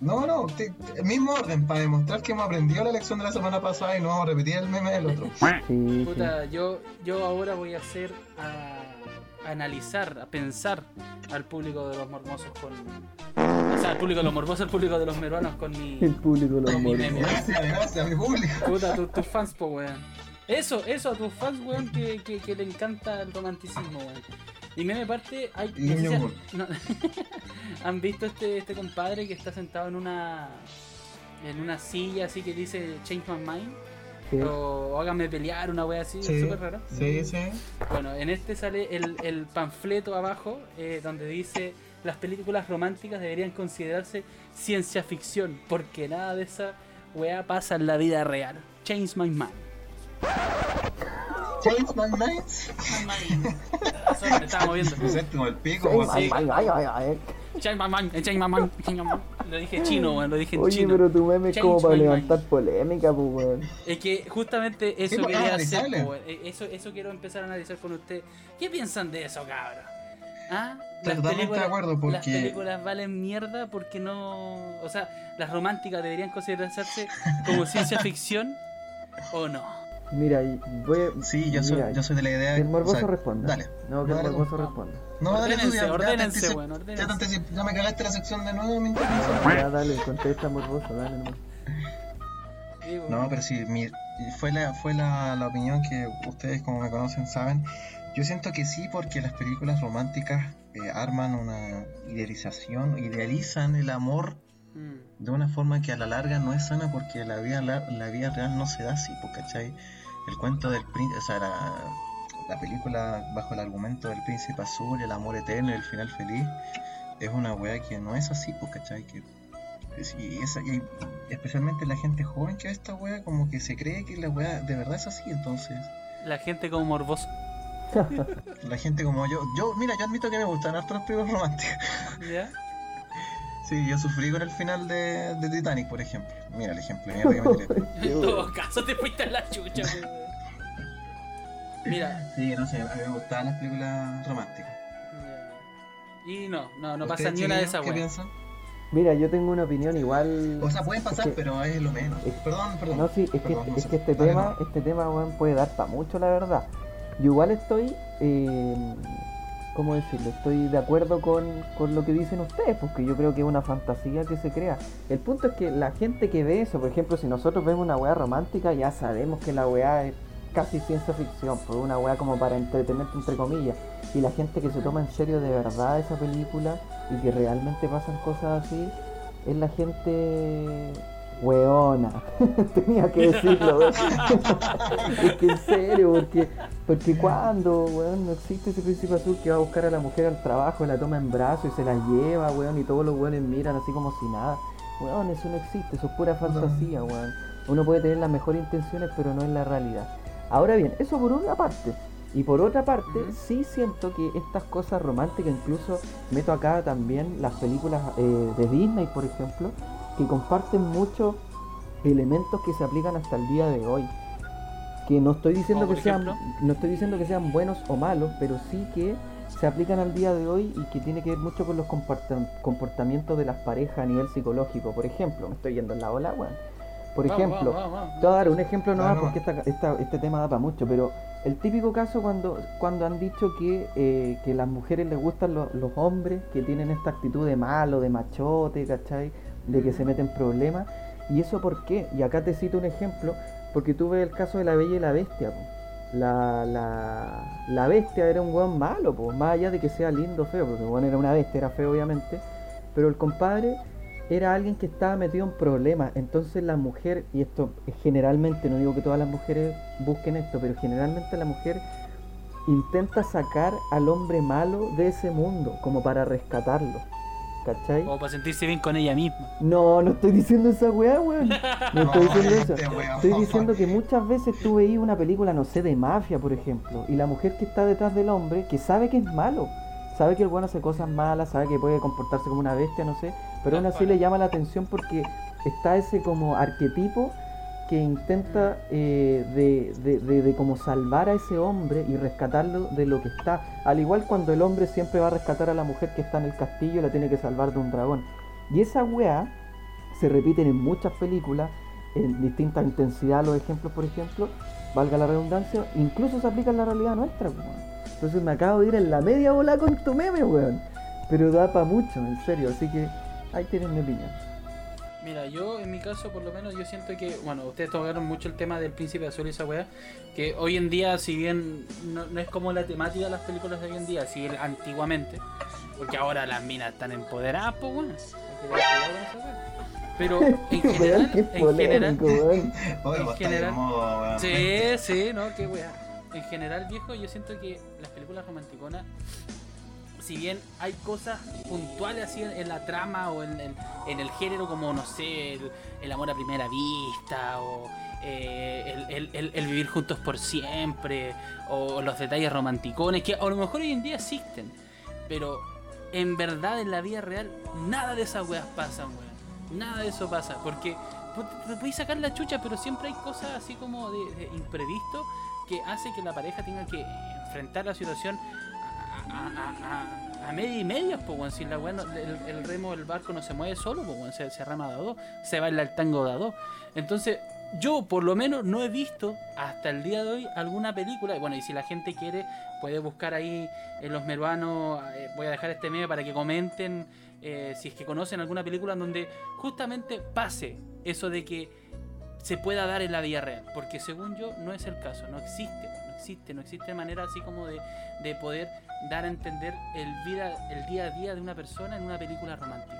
No, no, te- te- mismo orden para demostrar que hemos aprendido la lección de la semana pasada y no vamos a repetir el meme del otro. *laughs* Puta, yo, yo ahora voy a hacer a, a analizar, a pensar al público de los mormosos con. O sea, al público de los mormosos, al público de los meruanos con mi. El público lo con mi amor. meme. Gracias, gracias a mi público. Puta, tu- tus fans, po, weón. Eso, eso, a tus fans, weón, que, que, que le encanta el romanticismo, weón. Y meme parte, hay. No sé si han, no- ¿Han visto este, este compadre que está sentado en una. en una silla así que dice Change my mind? Sí. O, o hágame pelear, una wea así, Sí, súper raro. sí, sí. Bueno, en este sale el, el panfleto abajo eh, donde dice las películas románticas deberían considerarse ciencia ficción porque nada de esa weá pasa en la vida real. Change my mind. Change my mind. *laughs* Me estaba moviendo. Como el pico. Lo dije chino, weón, lo dije en Oye, chino. pero tu meme es como para levantar polémica, pues, weón. Es que justamente eso pues, quería hacer, weón. Eh, eso, eso quiero empezar a analizar con usted. ¿Qué piensan de eso, cabrón? ¿Ah? Totalmente de acuerdo, las porque- películas valen mierda porque no... O sea, las románticas deberían considerarse como ciencia ficción o no. Mira, y voy a... Sí, yo soy, mira, yo soy de la idea. Que el morboso o sea, responda. Dale. No, que el Dale, morboso no. responda. No, dale tú, Ordénense, ya, ya te ordénense, anticip- weón, Ya, te ya me cagaste la sección de nuevo, mi. Ya, dale, contesta morboso, dale nomás. Digo, No, pero sí, mi, fue, la, fue la, la opinión que ustedes como me conocen saben. Yo siento que sí, porque las películas románticas eh, arman una idealización, idealizan el amor mm, de una forma que a la larga no es sana porque la vida, la, la vida real no se da así, pues, ¿cachai? El cuento del príncipe, o sea, la, la película bajo el argumento del príncipe azul, el amor eterno y el final feliz, es una weá que no es así, pues, ¿cachai? Que Sí, esa, y especialmente la gente joven que ve esta weá, como que se cree que la weá de verdad es así, entonces. La gente como morboso. *laughs* La gente como yo, yo, mira, yo admito que me gustan harto las películas románticas. ¿Ya? Sí, yo sufrí con el final de, de Titanic, por ejemplo. Mira el ejemplo, mira que me tiré. En todo caso te fuiste a la chucha. Mira. Sí, no sé, a mí me gustaban las películas románticas. Y no, no, no pasa ¿Ustedes, ni una de esas ¿Qué weas. piensan? Mira, yo tengo una opinión igual. O sea, pueden pasar, es que- pero es lo menos. es- Perdón, perdón. No, sí, es que, no es que este Dale, tema, no. este tema, weón, puede dar para mucho, la verdad. Yo igual estoy, eh, ¿cómo decirlo? Estoy de acuerdo con, con lo que dicen ustedes, porque yo creo que es una fantasía que se crea. El punto es que la gente que ve eso, por ejemplo, si nosotros vemos una weá romántica, ya sabemos que la weá es casi ciencia ficción, pues una weá como para entretenerte entre comillas. Y la gente que se toma en serio de verdad esa película y que realmente pasan cosas así, es la gente weona. *laughs* Tenía que decirlo, weón. *laughs* es que en serio, porque, porque cuando, weón, no existe ese príncipe azul que va a buscar a la mujer al trabajo, la toma en brazos y se la lleva, weón, y todos los weones miran así como si nada. Weón, eso no existe, eso es pura fantasía, weón. Uno puede tener las mejores intenciones, pero no es la realidad. Ahora bien, eso por una parte. Y por otra parte, Ujú. sí siento que estas cosas románticas, incluso meto acá también las películas eh, de Disney, por ejemplo, que comparten muchos elementos que se aplican hasta el día de hoy. Que no estoy diciendo que sean, no estoy diciendo que sean buenos o malos, pero sí que se aplican al día de hoy y que tiene que ver mucho con los comporta- comportamientos de las parejas a nivel psicológico. Por ejemplo, me estoy yendo en la ola, weón. Por Vamos, ejemplo, vamos, vamos, te voy a dar un ejemplo nomás Claro. porque esta- esta- este tema da para mucho, pero el típico caso cuando, cuando han dicho que, eh, que las mujeres les gustan lo- los hombres que tienen esta actitud de malo, de machote, ¿cachai? De que se meten problemas. ¿Y eso por qué? Y acá te cito un ejemplo, porque tú ves el caso de la Bella y la Bestia. La, la, la bestia era un weón malo, más allá de que sea lindo feo, porque el era una bestia, era feo obviamente, pero el compadre era alguien que estaba metido en problemas. Entonces la mujer, y esto es generalmente, no digo que todas las mujeres busquen esto, pero generalmente la mujer intenta sacar al hombre malo de ese mundo, como para rescatarlo. ¿Cachai? Como para sentirse bien con ella misma. No, no estoy diciendo esa weá, weón. No estoy diciendo eso. Estoy diciendo que muchas veces tú veías una película, no sé, de mafia, por ejemplo, y la mujer que está detrás del hombre, que sabe que es malo, sabe que el bueno hace cosas malas, sabe que puede comportarse como una bestia, no sé, pero aún así le llama la atención porque está ese como arquetipo que intenta eh, de, de, de- como salvar a ese hombre y rescatarlo de lo que está. Al igual cuando el hombre siempre va a rescatar a la mujer que está en el castillo y la tiene que salvar de un dragón. Y esa weá se repiten en muchas películas, en distinta intensidad los ejemplos, por ejemplo, valga la redundancia, incluso se aplica en la realidad nuestra, pues, weón. Entonces me acabo de ir en la media bola con tu meme, weón. Pero da para mucho, en serio, así que ahí tienes mi opinión. Mira, yo en mi caso por lo menos yo siento que, bueno, ustedes tocaron mucho el tema del príncipe azul y esa weá, que hoy en día si bien no, no es como la temática de las películas de hoy en día, si el- antiguamente, porque ahora las minas están empoderadas, pues bueno. Pero en *laughs* general, en general, en general-. Sí, sí, no, qué weá. En general, viejo, yo siento que las películas romanticonas, si bien hay cosas puntuales así en, la trama o en, en- en el género, como no sé, el, amor a primera vista o eh, el, vivir juntos por siempre o los detalles romanticones, que a lo mejor hoy en día existen, pero en verdad en la vida real nada de esas weas pasan, weón. Nada de eso pasa, porque te puedes sacar la chucha, pero siempre hay cosas así como de, imprevisto que hace que la pareja tenga que enfrentar la situación a- media y media, pues, weón. Si la weá no- el, el remo del barco no se mueve solo, pues, weón, se, se rama de dos, se baila el tango de a dos. Entonces, yo por lo menos no he visto hasta el día de hoy alguna película. Y bueno, y si la gente quiere, puede buscar ahí en los meruanos. eh, voy a dejar este meme para que comenten eh, si es que conocen alguna película en donde justamente pase eso de que se pueda dar en la vida real. Porque según yo, no es el caso, no existe, no existe, no existe manera así como de, de poder dar a entender el, vida, el día a día de una persona en una película romántica.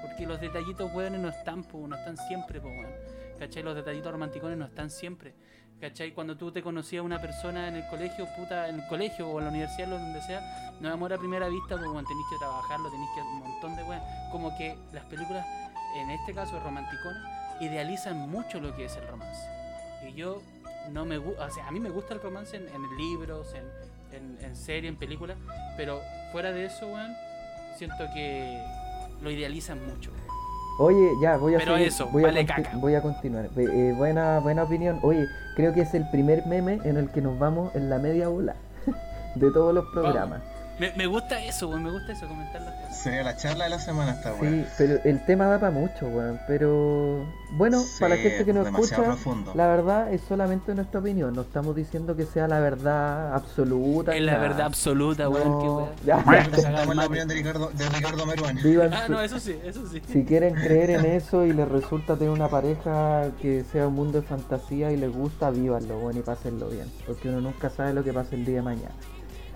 Porque los detallitos, weones, no están, no están siempre, weón. ¿Cachai? Los detallitos romanticones no están siempre. ¿Cachai? Cuando tú te conocías a una persona en el colegio, puta, en el colegio o en la universidad o donde sea, no es amor a primera vista, pues bueno, tenéis que trabajarlo, tenéis que un montón de weas. Como que las películas en este caso romanticona, idealizan mucho lo que es el romance. Y yo no me gusta, o sea, a mí me gusta el romance en, en libros, en, en, en series, en películas, pero fuera de eso, weón, siento que lo idealizan mucho. Oye, ya, voy a Pero seguir- eso, voy, a vale conti- caca. voy a continuar. Eh, buena, buena opinión. Oye, creo que es el primer meme en el que nos vamos en la media bola *laughs* de todos los programas. Me, me gusta eso, weón, me gusta eso, comentar las cosas. Sería la charla de la semana esta weón. Sí, pero el tema da para mucho, weón. Pero bueno, Sí, para la gente que nos escucha, profundo. la verdad es solamente nuestra opinión. No estamos diciendo que sea la verdad absoluta. Es la verdad absoluta, weón, No, weón. ya, *laughs* la opinión de Ricardo, de Ricardo. Vivan Ah, su- no, eso sí, eso sí. Si quieren creer en *laughs* eso y les resulta tener una pareja que sea un mundo de fantasía y les gusta, vívanlo, bueno, y pásenlo bien. Porque uno nunca sabe lo que pasa el día de mañana.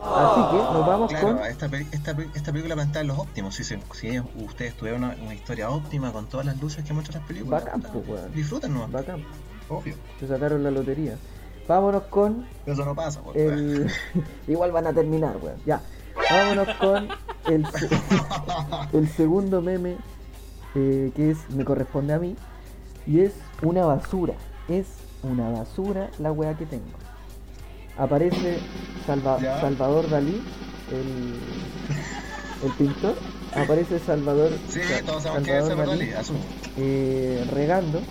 Así que nos vamos Claro, con. esta, esta, esta película va a estar en los óptimos. Si, se- si ustedes tuvieran una, una historia óptima con todas las luces que muestran las películas, Bacán, pues, weón. disfruten, ¿no? Bacán, Obvio. se sacaron la lotería. Vámonos con Eso no pasa, weón. el. *laughs* Igual van a terminar, weón. Ya. Vámonos con el, se- *laughs* el segundo meme eh, que es me corresponde a mí. Y es una basura. Es una basura la weá que tengo. Aparece Salva- Ya. Salvador Dalí, el, el pintor. Aparece Salvador, Sí, Sa- todos sabemos que es Salvador Dalí, Dalí, eh, regando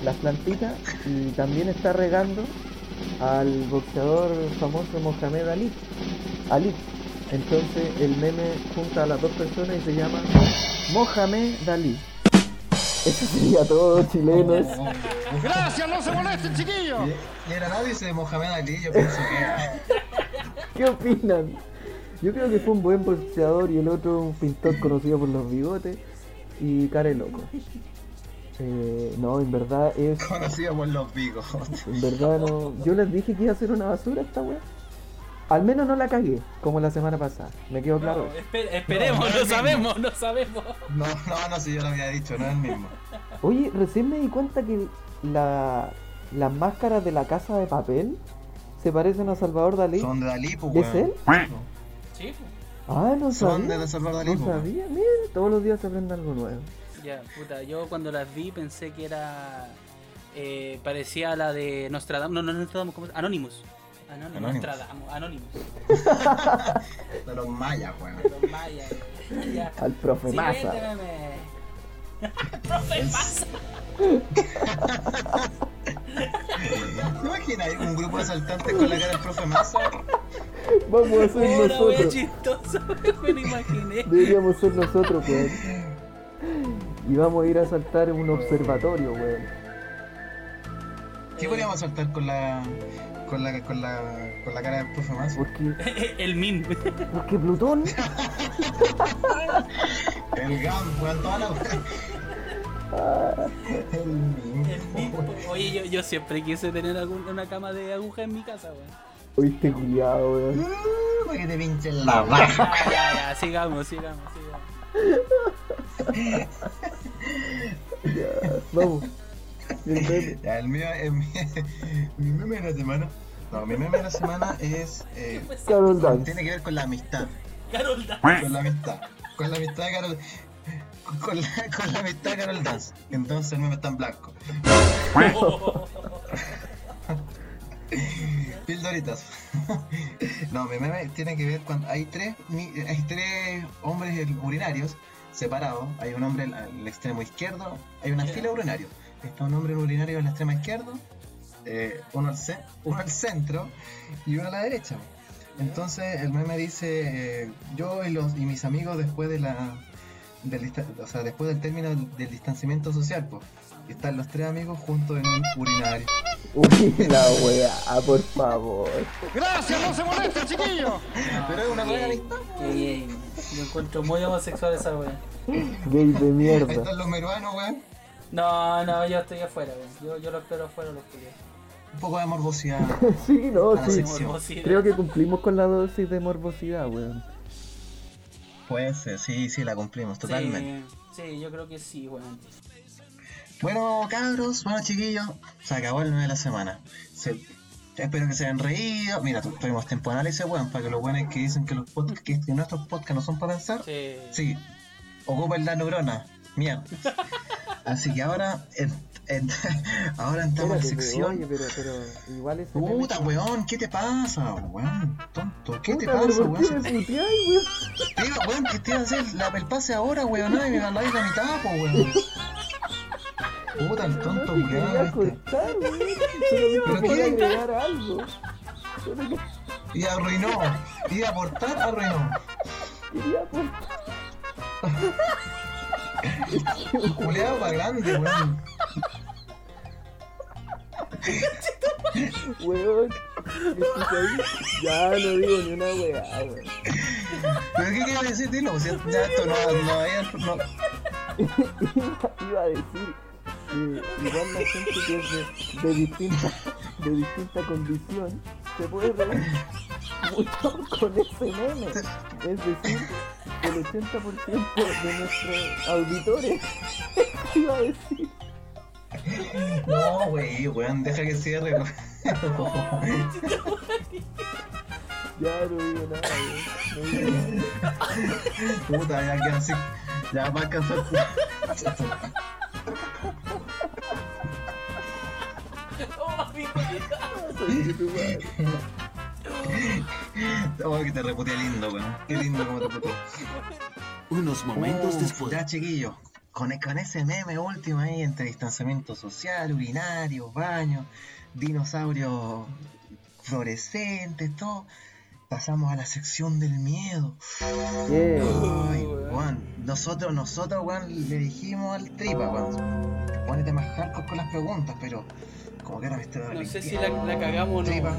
las plantitas y también está regando al boxeador famoso Mohamed Ali. Ali. Entonces el meme junta a las dos personas y se llama Mohamed Ali. Eso sería todo, chilenos. Gracias, no se molesten, chiquillos. Y- Y el análisis de Mohamed Ali, yo pienso que. *laughs* ¿Qué opinan? Yo creo que fue un buen boxeador y el otro un pintor conocido por los bigotes y care loco. Eh, no, en verdad es Conocido por los picos. En verdad no. Yo les dije que iba a ser una basura esta wea. Al menos no la cagué, como la semana pasada. Me quedó claro. No, esperemos, No, sabemos, no sabemos. No, no, no, si yo lo había dicho, no es el mismo. Oye, recién me di cuenta que la, las máscaras de la casa de papel se parecen a Salvador Dalí. Son de Dalí, pues, ¿Es él? Sí, Ah, no Son sabía. de Salvador Dalí, No pues, sabía. Mira, todos los días se aprende algo nuevo. ya, puta, yo cuando las vi pensé que era. Eh, parecía a la de Nostradamus. No, no, Nostradamus, ¿cómo es? Anonymous. Anonymous. Nostradamus, Anonymous. De *laughs* los mayas, weón. Los mayas. Ya. Al profe Massa. *laughs* Profe Massa. ¿Te imaginas un grupo de asaltantes con la cara del profe Massa? Vamos a ser Una wea nosotros. chistosa, *laughs* me lo imaginé. Deberíamos ser nosotros, weón. Y vamos a ir a saltar en un observatorio, weón. ¿Qué podríamos asaltar con la. Con la. con la. con la cara del profe? Porque, El min. porque Plutón. *laughs* El GAM, weón, toda la El *laughs* El min. mismo. Oye, yo, yo siempre quise tener algún- una cama de aguja en mi casa, weón. Oíste culiado, weón. Uh, Para que te pinchen la baja. Ya, ya, ya, sigamos, sigamos, sigamos. *laughs* Ya, vamos. El meme. Ya, el mío mi, mi meme de la semana. No, mi meme de la semana es. eh, Carol Dance. tiene que ver con la amistad. Carol Dance. Con la amistad. Con la amistad de Carol. Con la, con la amistad de Carol Dance. Entonces el meme está en blanco. *laughs* Pildoritas. No, mi meme tiene que ver cuando hay tres, mi- hay tres hombres urinarios separados. Hay un hombre al, al extremo izquierdo, hay una fila de urinarios. Está un hombre urinario al extremo izquierdo, eh, uno, al *laughs* uno al centro y uno a la derecha. Entonces el meme dice, eh, yo y, los, y mis amigos después de la... Del, o sea, después del término del, del distanciamiento social, pues, están los tres amigos juntos en un urinario. Uy, la weá, por favor. Gracias, no se molesten, chiquillos. Pero es una buena Qué amistad. qué bien. Yo encuentro muy homosexual esa wea. Gay de Ahí mierda. están los meruanos, weón. No, no, yo estoy afuera, weón. Yo, yo lo espero afuera los culiados. Un poco de morbosidad. *laughs* Sí, no, sí. Morbosidad. Creo que cumplimos con la dosis de morbosidad, weón. Puede ser, sí, sí, la cumplimos totalmente. Sí, sí, yo creo que sí, weón. Bueno, cabros, bueno, chiquillos, se acabó el mes de la semana. Se- espero que se hayan reído. Mira, tu- tuvimos tiempo de análisis, weón, para que los buenos que dicen que, los podcasts, que nuestros podcasts no son para pensar. Sí. Sí, ocupen la neurona. Mierda. Así que ahora, en- en- *laughs* ahora entramos la pero, sección. oye, pero, pero igual ese meme- Puta, weón, ¿qué te pasa, weón? Tonto, ¿qué te Puta, pasa, ¿por qué weón? weón? Te weón, te iba a hacer la- el pase ahora, weón, y me ganáis la mitad, po, weón. Puta, el tonto, No weón. Este. cortar, weón. Pero quería qué- agregar algo. Y arruinó. Y aportar, arruinó. quería aportar. Culeado para grande, weón. Weón. Ya no digo ni una weá, weón. ¿Pero qué quieres decir, Dilo? Pues ya ya esto no, no, había- no, iba, iba a decir que igual la gente que es de, de distinta, de distinta condición se puede reír mucho con ese meme. Es decir, el 80% de nuestros auditores *laughs* iba a decir. no, wey, weón, deja que cierre. Ya no digo nada, weón. No digo nada. Puta, ya queda así. Ya va a alcanzar. Soy tu madre. *laughs* Oh, que te reputé lindo, weón. Qué lindo como te reputé. Unos momentos Uf, después. Ya, chiquillos. Con, con ese meme último ahí entre distanciamiento social, urinarios, baños, dinosaurios fluorescentes, todo. Pasamos a la sección del miedo. Yeah. Ay, Juan, nosotros, nosotros, Juan, le dijimos al tripa, Juan. Ponete más hardcore con las preguntas, pero como que ahora me estoy No sé si la, la cagamos o no. Tripa,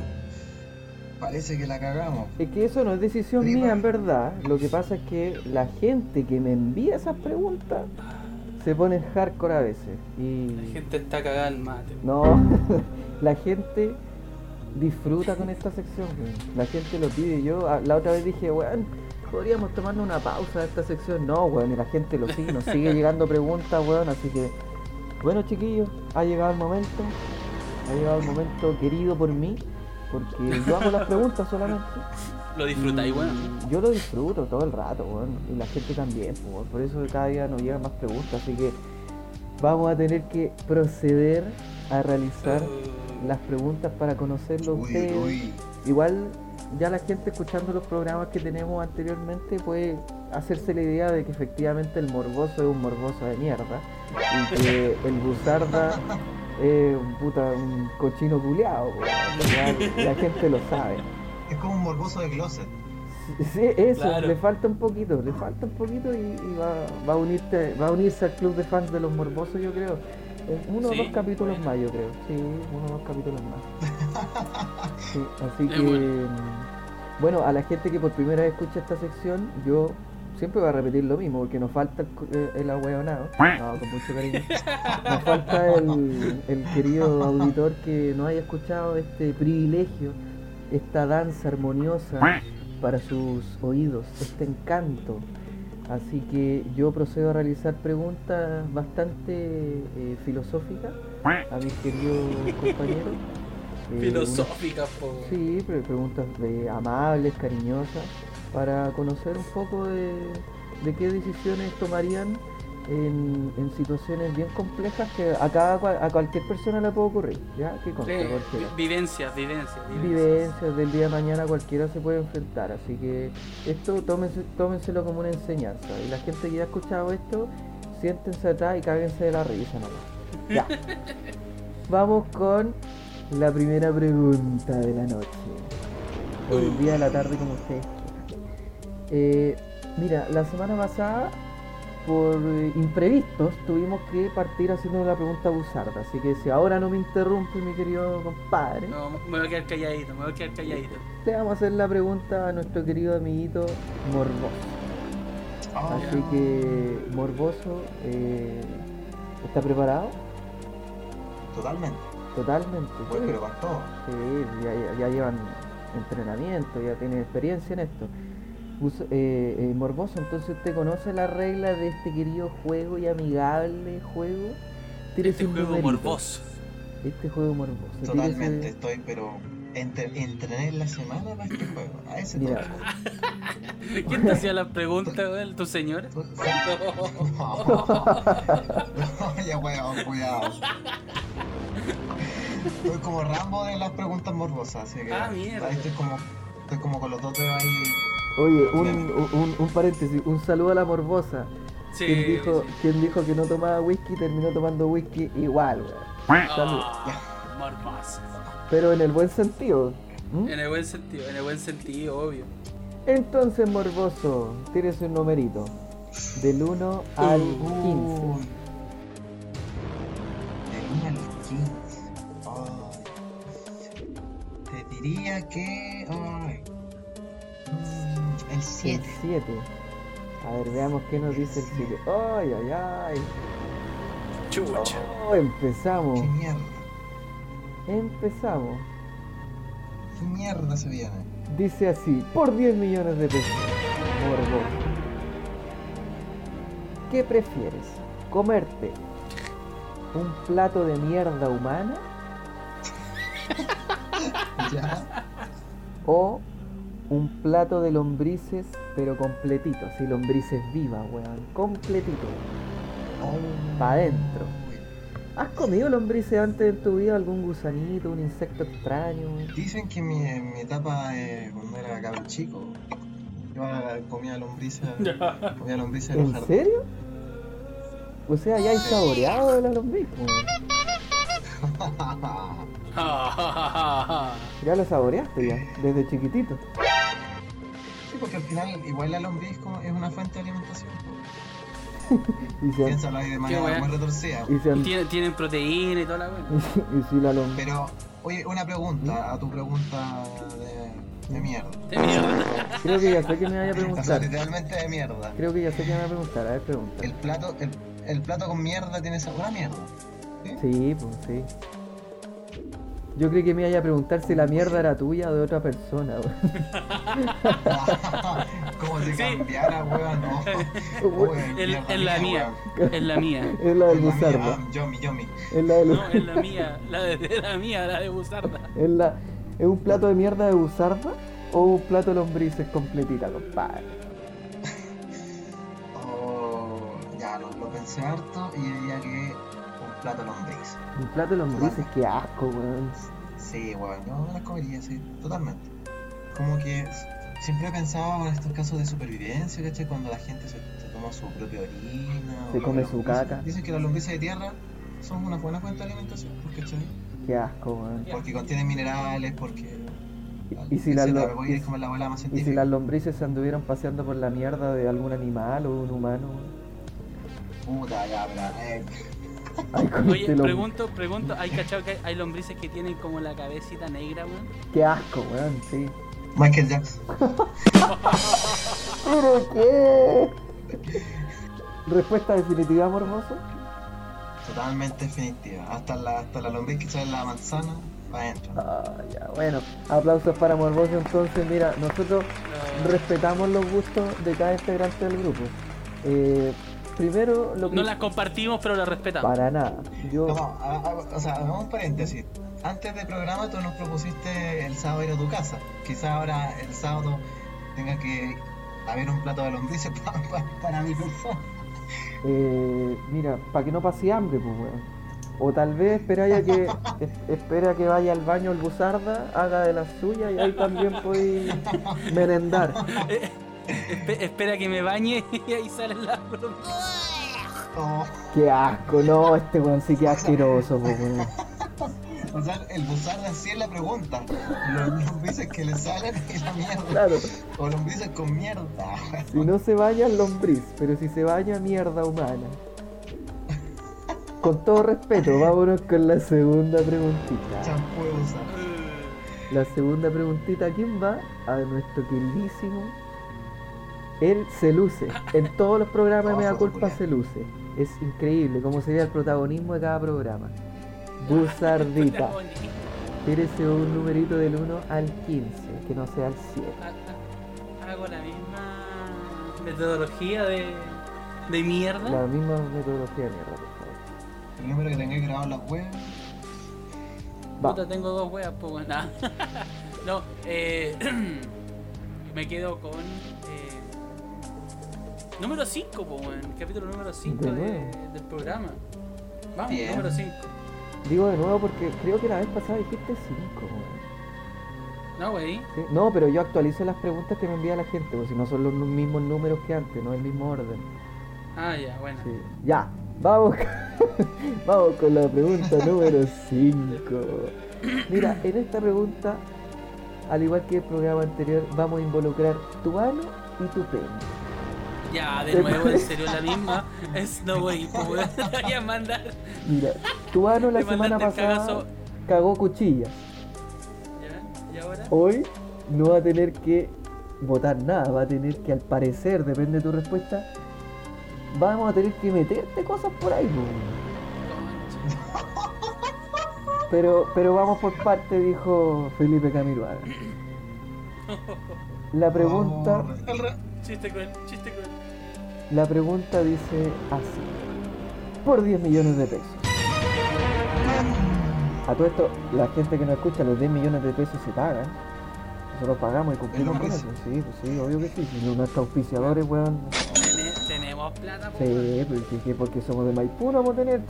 parece que la cagamos. Es que eso no es decisión Prima. mía, en verdad. Lo que pasa es que la gente que me envía esas preguntas se pone hardcore a veces. Y La gente está cagada al mate. no, *laughs* la gente disfruta con esta sección. weón. La gente lo pide. Yo a- la otra vez dije, weón, podríamos tomarnos una pausa de esta sección. No, weón, y la gente lo sigue, nos sigue llegando preguntas, weón. Así que, bueno, chiquillos, ha llegado el momento. Ha llegado el momento querido por mí. Porque yo hago las preguntas solamente. *laughs* Lo disfrutáis, bueno. Yo lo disfruto todo el rato, weón. Y la gente también, weón. Por eso cada día nos llegan más preguntas. Así que vamos a tener que proceder a realizar las preguntas para conocerlo a Uy, ustedes. uy. Igual ya la gente escuchando los programas que tenemos anteriormente puede hacerse la idea de que efectivamente el morboso es un morboso de mierda. Y que el *laughs* buzarda es un puta, un cochino culeado. La gente lo sabe. Es como un morboso de closet. Sí, eso, Claro. le falta un poquito, le falta un poquito y, y va, va a unirte, va a unirse al club de fans de los morbosos yo creo. En uno o Sí, dos capítulos bueno. más yo creo. Sí, uno o dos capítulos más. *laughs* Sí, así Es que bueno. mm, bueno, a la gente que por primera vez escucha esta sección, yo siempre voy a repetir lo mismo, porque nos falta el, eh, el ahueonado. No, con mucho cariño. Nos falta el, el querido auditor que no haya escuchado este privilegio, esta danza armoniosa para sus oídos, este encanto. Así que yo procedo a realizar preguntas bastante eh, filosóficas a mis queridos compañeros. *laughs* Eh, Filosófica, po. unas- Sí, pre- preguntas de amables, cariñosas, para conocer un poco de, de qué decisiones tomarían en, en situaciones bien complejas que a, cada, a cualquier persona le puede ocurrir. ¿Ya? ¿Qué consta? Sí, vivencias, vivencias, vivencias. vivencias del día de mañana cualquiera se puede enfrentar, así que esto tómense, tómenselo como una enseñanza. Y la gente que ya ha escuchado esto, siéntense atrás y cáguense de la risa nomás. Ya. *laughs* Vamos con la primera pregunta de la noche. O del día de la tarde como ustedes. Eh, mira, la semana pasada por eh, imprevistos tuvimos que partir haciendo la pregunta buzarda, así que si ahora no me interrumpe mi querido compadre, No, me voy a quedar calladito, me voy a quedar calladito. te vamos a hacer la pregunta a nuestro querido amiguito Morboso. Ah, Así que, Morboso, eh, ¿está preparado? Totalmente. Totalmente. Voy sí. pero con todo. Sí, ya llevan entrenamiento, ya tienen experiencia en esto. Us- eh, eh, Morboso, entonces usted conoce la regla de este querido juego y amigable juego. Tírese Este un juego numerito. morboso. Este juego morboso. Totalmente. Tírese, Estoy, pero entre- entrené en la semana para este juego. A ese Mira. toque. *laughs* ¿Quién te hacía la pregunta, weón? ¿Tu señora? *laughs* No, ya weón, cuidado. Estoy como Rambo de las preguntas morbosas, así que Ah, mierda. estoy como, estoy como con los dos dedos ahí. Oye, un, un, un paréntesis, un saludo a la morbosa. Sí. quien, dijo, sí. quien dijo que no tomaba whisky terminó tomando whisky igual, weón. Ah, morbosa. Pero en el buen sentido. En el buen sentido, en el buen sentido, obvio. Entonces, morboso, tienes un numerito. Del 1 al 15. Uy. Del 1 al 15. Ay. Te diría que. El El 7. 7. A ver, veamos qué nos dice el 7. Ay, ay, ay. Chucha. Oh, empezamos. ¿Qué mierda? Empezamos. ¿Qué mierda se viene? Dice así, por 10 millones de pesos. Morboso. ¿Qué prefieres? ¿Comerte un plato de mierda humana *laughs* ¿Ya? o un plato de lombrices pero completito? Si lombrices vivas, weón. Completito. Oh. Pa' adentro. ¿Has comido lombrices antes en tu vida? ¿Algún gusanito, un insecto extraño? Dicen que mi, en mi etapa de cuando era cabrón chico, yo comía lombrices, *laughs* comía lombrices en los ¿En serio? O sea, ya hay saboreado de la lombriz, weón. Ya lo saboreaste ya, desde chiquitito. Porque al final igual la lombriz como es una fuente de alimentación. Y si, Piénsalo ahí de manera muy retorcida. y si, Y tienen, tienen proteína y toda la weón. *laughs* y si la lombriz... Pero, oye, una pregunta a tu pregunta de, de mierda. De mierda. Creo que ya sé que me vaya a O sea, preguntar. literalmente de mierda. Creo que ya sé que me va a preguntar. A ver, pregunta. El plato, el, el plato con mierda tiene sabor a mierda. Sí, pues sí. Yo creí que me iba a preguntar si la mierda era tuya o de otra persona, weón. *laughs* Como si Sí. cambiara, weón, no. *laughs* Weón, *laughs* Es la mía. Es la mía. Es la del Buzarda. ah, Yomi, yomi. Es la de No, es la mía. La de, la mía, la de Buzarda. es, la... ¿Es un plato de mierda de buzarda o un plato de lombrices completita, compadre? Oh, ya, lo, lo pensé harto y diría que plato de lombriz. Un plato de lombrices, qué asco, weón. Sí, weón, yo me las comería, sí, totalmente. Como que siempre he pensado en estos casos de supervivencia, ¿cachai? Cuando la gente se, se toma su propia orina. Se o come su caca. Dicen que las lombrices de tierra son una buena fuente de alimentación, ¿cachai? Qué asco, weón. Porque contienen minerales, porque. Y si las y- como la bola más Y si las lombrices se anduvieran paseando por la mierda de algún animal o un humano. Puta, ya, pero, eh, Oye, este pregunto, pregunto, ¿hay cachado que hay lombrices que tienen como la cabecita negra, weón? Qué asco, weón, sí. Michael Jackson. *laughs* ¿Pero qué? Respuesta definitiva, morboso. Totalmente definitiva. Hasta la, hasta la lombriz que sale en la manzana. Ah, ya, bueno. Aplausos para Morboso entonces. Mira, nosotros respetamos los gustos de cada integrante del grupo. Eh, primero, lo que... No las compartimos, pero las respetamos. Para nada. Yo... No, a- a- o sea, hagamos un paréntesis. Antes del programa tú nos propusiste el sábado ir a tu casa. Quizá ahora el sábado tenga que haber un plato de lombrices *laughs* pa- pa- para mi persona. Eh, mira, para que no pase hambre, pues, weón. O tal vez esperáis a que *laughs* es- espera que vaya al baño el buzarda, haga de las suyas y ahí también podéis *laughs* merendar. Espe- espera que me bañe *laughs* y ahí salen las Oh, Qué asco, no, este weón sí que asqueroso, weón. o sea, el buzarda sí es la pregunta. Los lombrices que le salen y la mierda. Claro, O lombrices con mierda. si no se baña lombriz, pero si se baña mierda humana. Con todo respeto, vámonos con la segunda preguntita. Champú de. La segunda preguntita, ¿a quién va? A nuestro queridísimo. Él se luce. En *laughs* todos los programas de Mea Culpa se luce. Es increíble cómo sería el protagonismo de cada programa. *laughs* Buzardita. Tírese un numerito del 1 al 15, que no sea el 7. Hago la misma metodología de, de mierda. La misma metodología de mierda, por favor. El número que tengáis grabado en la web. Va. Puta, tengo dos weas, pues nah. *laughs* no, eh. *clears throat* me quedo con. Número 5, pues bueno. Capítulo número 5 De nuevo. del programa. Vamos, Bien. número 5. Digo de nuevo porque creo que la vez pasada dijiste 5. No, wey. No, pero yo actualizo las preguntas que me envía la gente, porque si no son los nu- mismos números que antes, no el mismo orden. Ah, ya, bueno. Sí. Ya, vamos, *laughs* vamos con la pregunta número 5. Mira, en esta pregunta, al igual que el programa anterior, vamos a involucrar tu ano y tu pene. Ya, de nuevo, en serio, la misma. Es no, pues weón. Te voy a mandar. Mira, tu ano la semana pasada cagazo. cagó cuchillas. ¿Ya? ¿Y ahora? Hoy no va a tener que votar nada, va a tener que, al parecer, depende de tu respuesta, vamos a tener que meterte cosas por ahí. po. Pero, pero vamos por parte, dijo Felipe Camiroaga. La pregunta, re- Chiste con chiste con la pregunta dice así. Por 10 millones de pesos. A todo esto, la gente que nos escucha, los 10 millones de pesos se pagan. Nosotros pagamos y cumplimos con eso. Sí, pues sí, obvio que sí. Si no, nuestros auspiciadores, weón. Tene- Tenemos plata, pues. weón. Sí, pues que, que porque somos de Maipú no vamos a tener.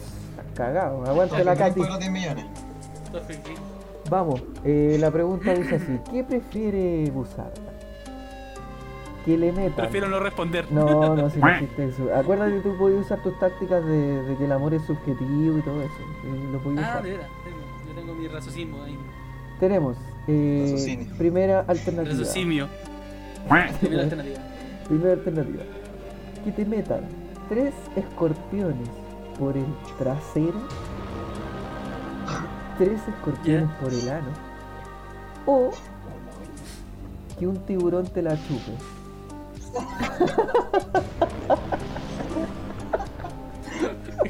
Cagado. Aguante la Por Katy. los 10 millones. Esto es ficticio. Vamos, eh, la pregunta dice así: ¿Qué prefiere Busarda? Que le metan. Prefiero no responder. No, no, si no existe eso. Acuérdate que tú podías usar tus tácticas de, de que el amor es subjetivo y todo eso. Lo podías Ah, usar. de tengo- Yo tengo mi raciocinio ahí. Tenemos eh, primera alternativa. Raciocinio. Primera alternativa. Primera alternativa. Que te metan tres escorpiones por el trasero, tres escorpiones por el ano, o que un tiburón te la chupe.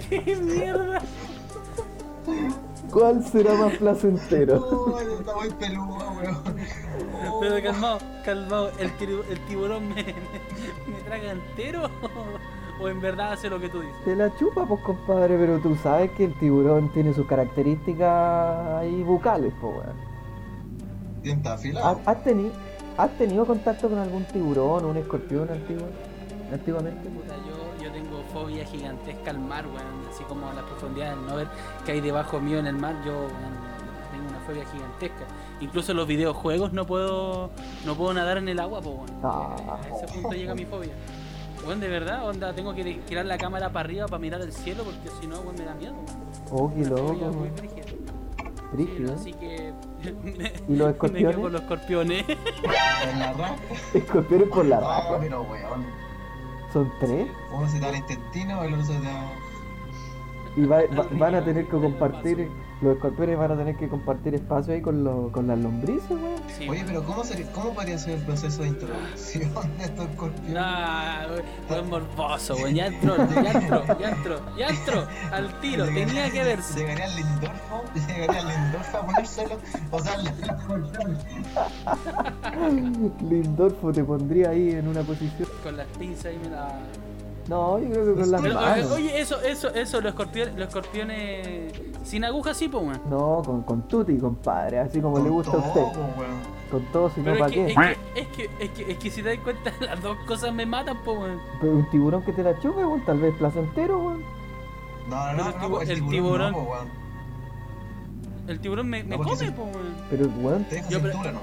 ¡Qué mierda! ¿Cuál será más placentero? Oh, está muy peludo, weón. Oh. Pero calmado, calmado. ¿El, tibu- el tiburón me, me, me traga entero? ¿O en verdad hace lo que tú dices? Te la chupa, pues compadre, pero tú sabes que el tiburón tiene sus características ahí bucales, pues weón. Diente ¿Has, afilado. has teni- has tenido contacto con algún tiburón o un escorpión antiguo? Antiguamente. Puta, yo, yo tengo fobia gigantesca al mar, weón. Así como a las profundidades, no ver que hay debajo mío en el mar, yo tengo una fobia gigantesca. Incluso en los videojuegos no puedo no puedo nadar en el agua, pues. Ah. A ese punto llega mi fobia. Weón, de verdad, onda, tengo que tirar la cámara para arriba para mirar el cielo porque si no, me da miedo. Oh, qué loco, Brígido. así que. *laughs* ¿Y los Me escorpiones? quedo con los escorpiones. En la raja. *laughs* Escorpiones por la raja. pero weón. Son tres. Uno se da el intestino, el otro se da. Y va- va- van a tener que compartir. Los escorpiones van a tener que compartir espacio ahí con, lo- con las lombrices, weón. Sí, Oye, pero ¿cómo, sería, ¿cómo podría ser el proceso de introducción de estos escorpiones? Ah, weón, morboso, weón. Ya entró, ya entró, ya entró, ya entró. Al tiro, tenía que verse. Llegaría al Lindorfo, llegaría *laughs* al Lindorfo a ponérselo, o sea, al escorpión. *laughs* Lindorfo te pondría ahí en una posición. Con las pinzas y me la. No, yo creo que con las Pero, oye, manos. oye, eso, eso, eso, los escorpiones, los escorpiones sin agujas sí, pues, weón. No, con, con tutti, compadre. Así como le Con gusta a todo, usted. po, weón. Con todo, si no, ¿para qué? es que, es que, es que, es que si te das cuenta, *laughs* las dos cosas me matan, pues, weón. Pero un tiburón que te la chupe, weón. Tal vez placentero, weón. No, no, Pero no, el no, tibu- el, el tiburón, tiburón- no. El tiburón me, me No, porque come, pues, weón. Pero, weón, Te deja Yo, pero- cintura, ¿no?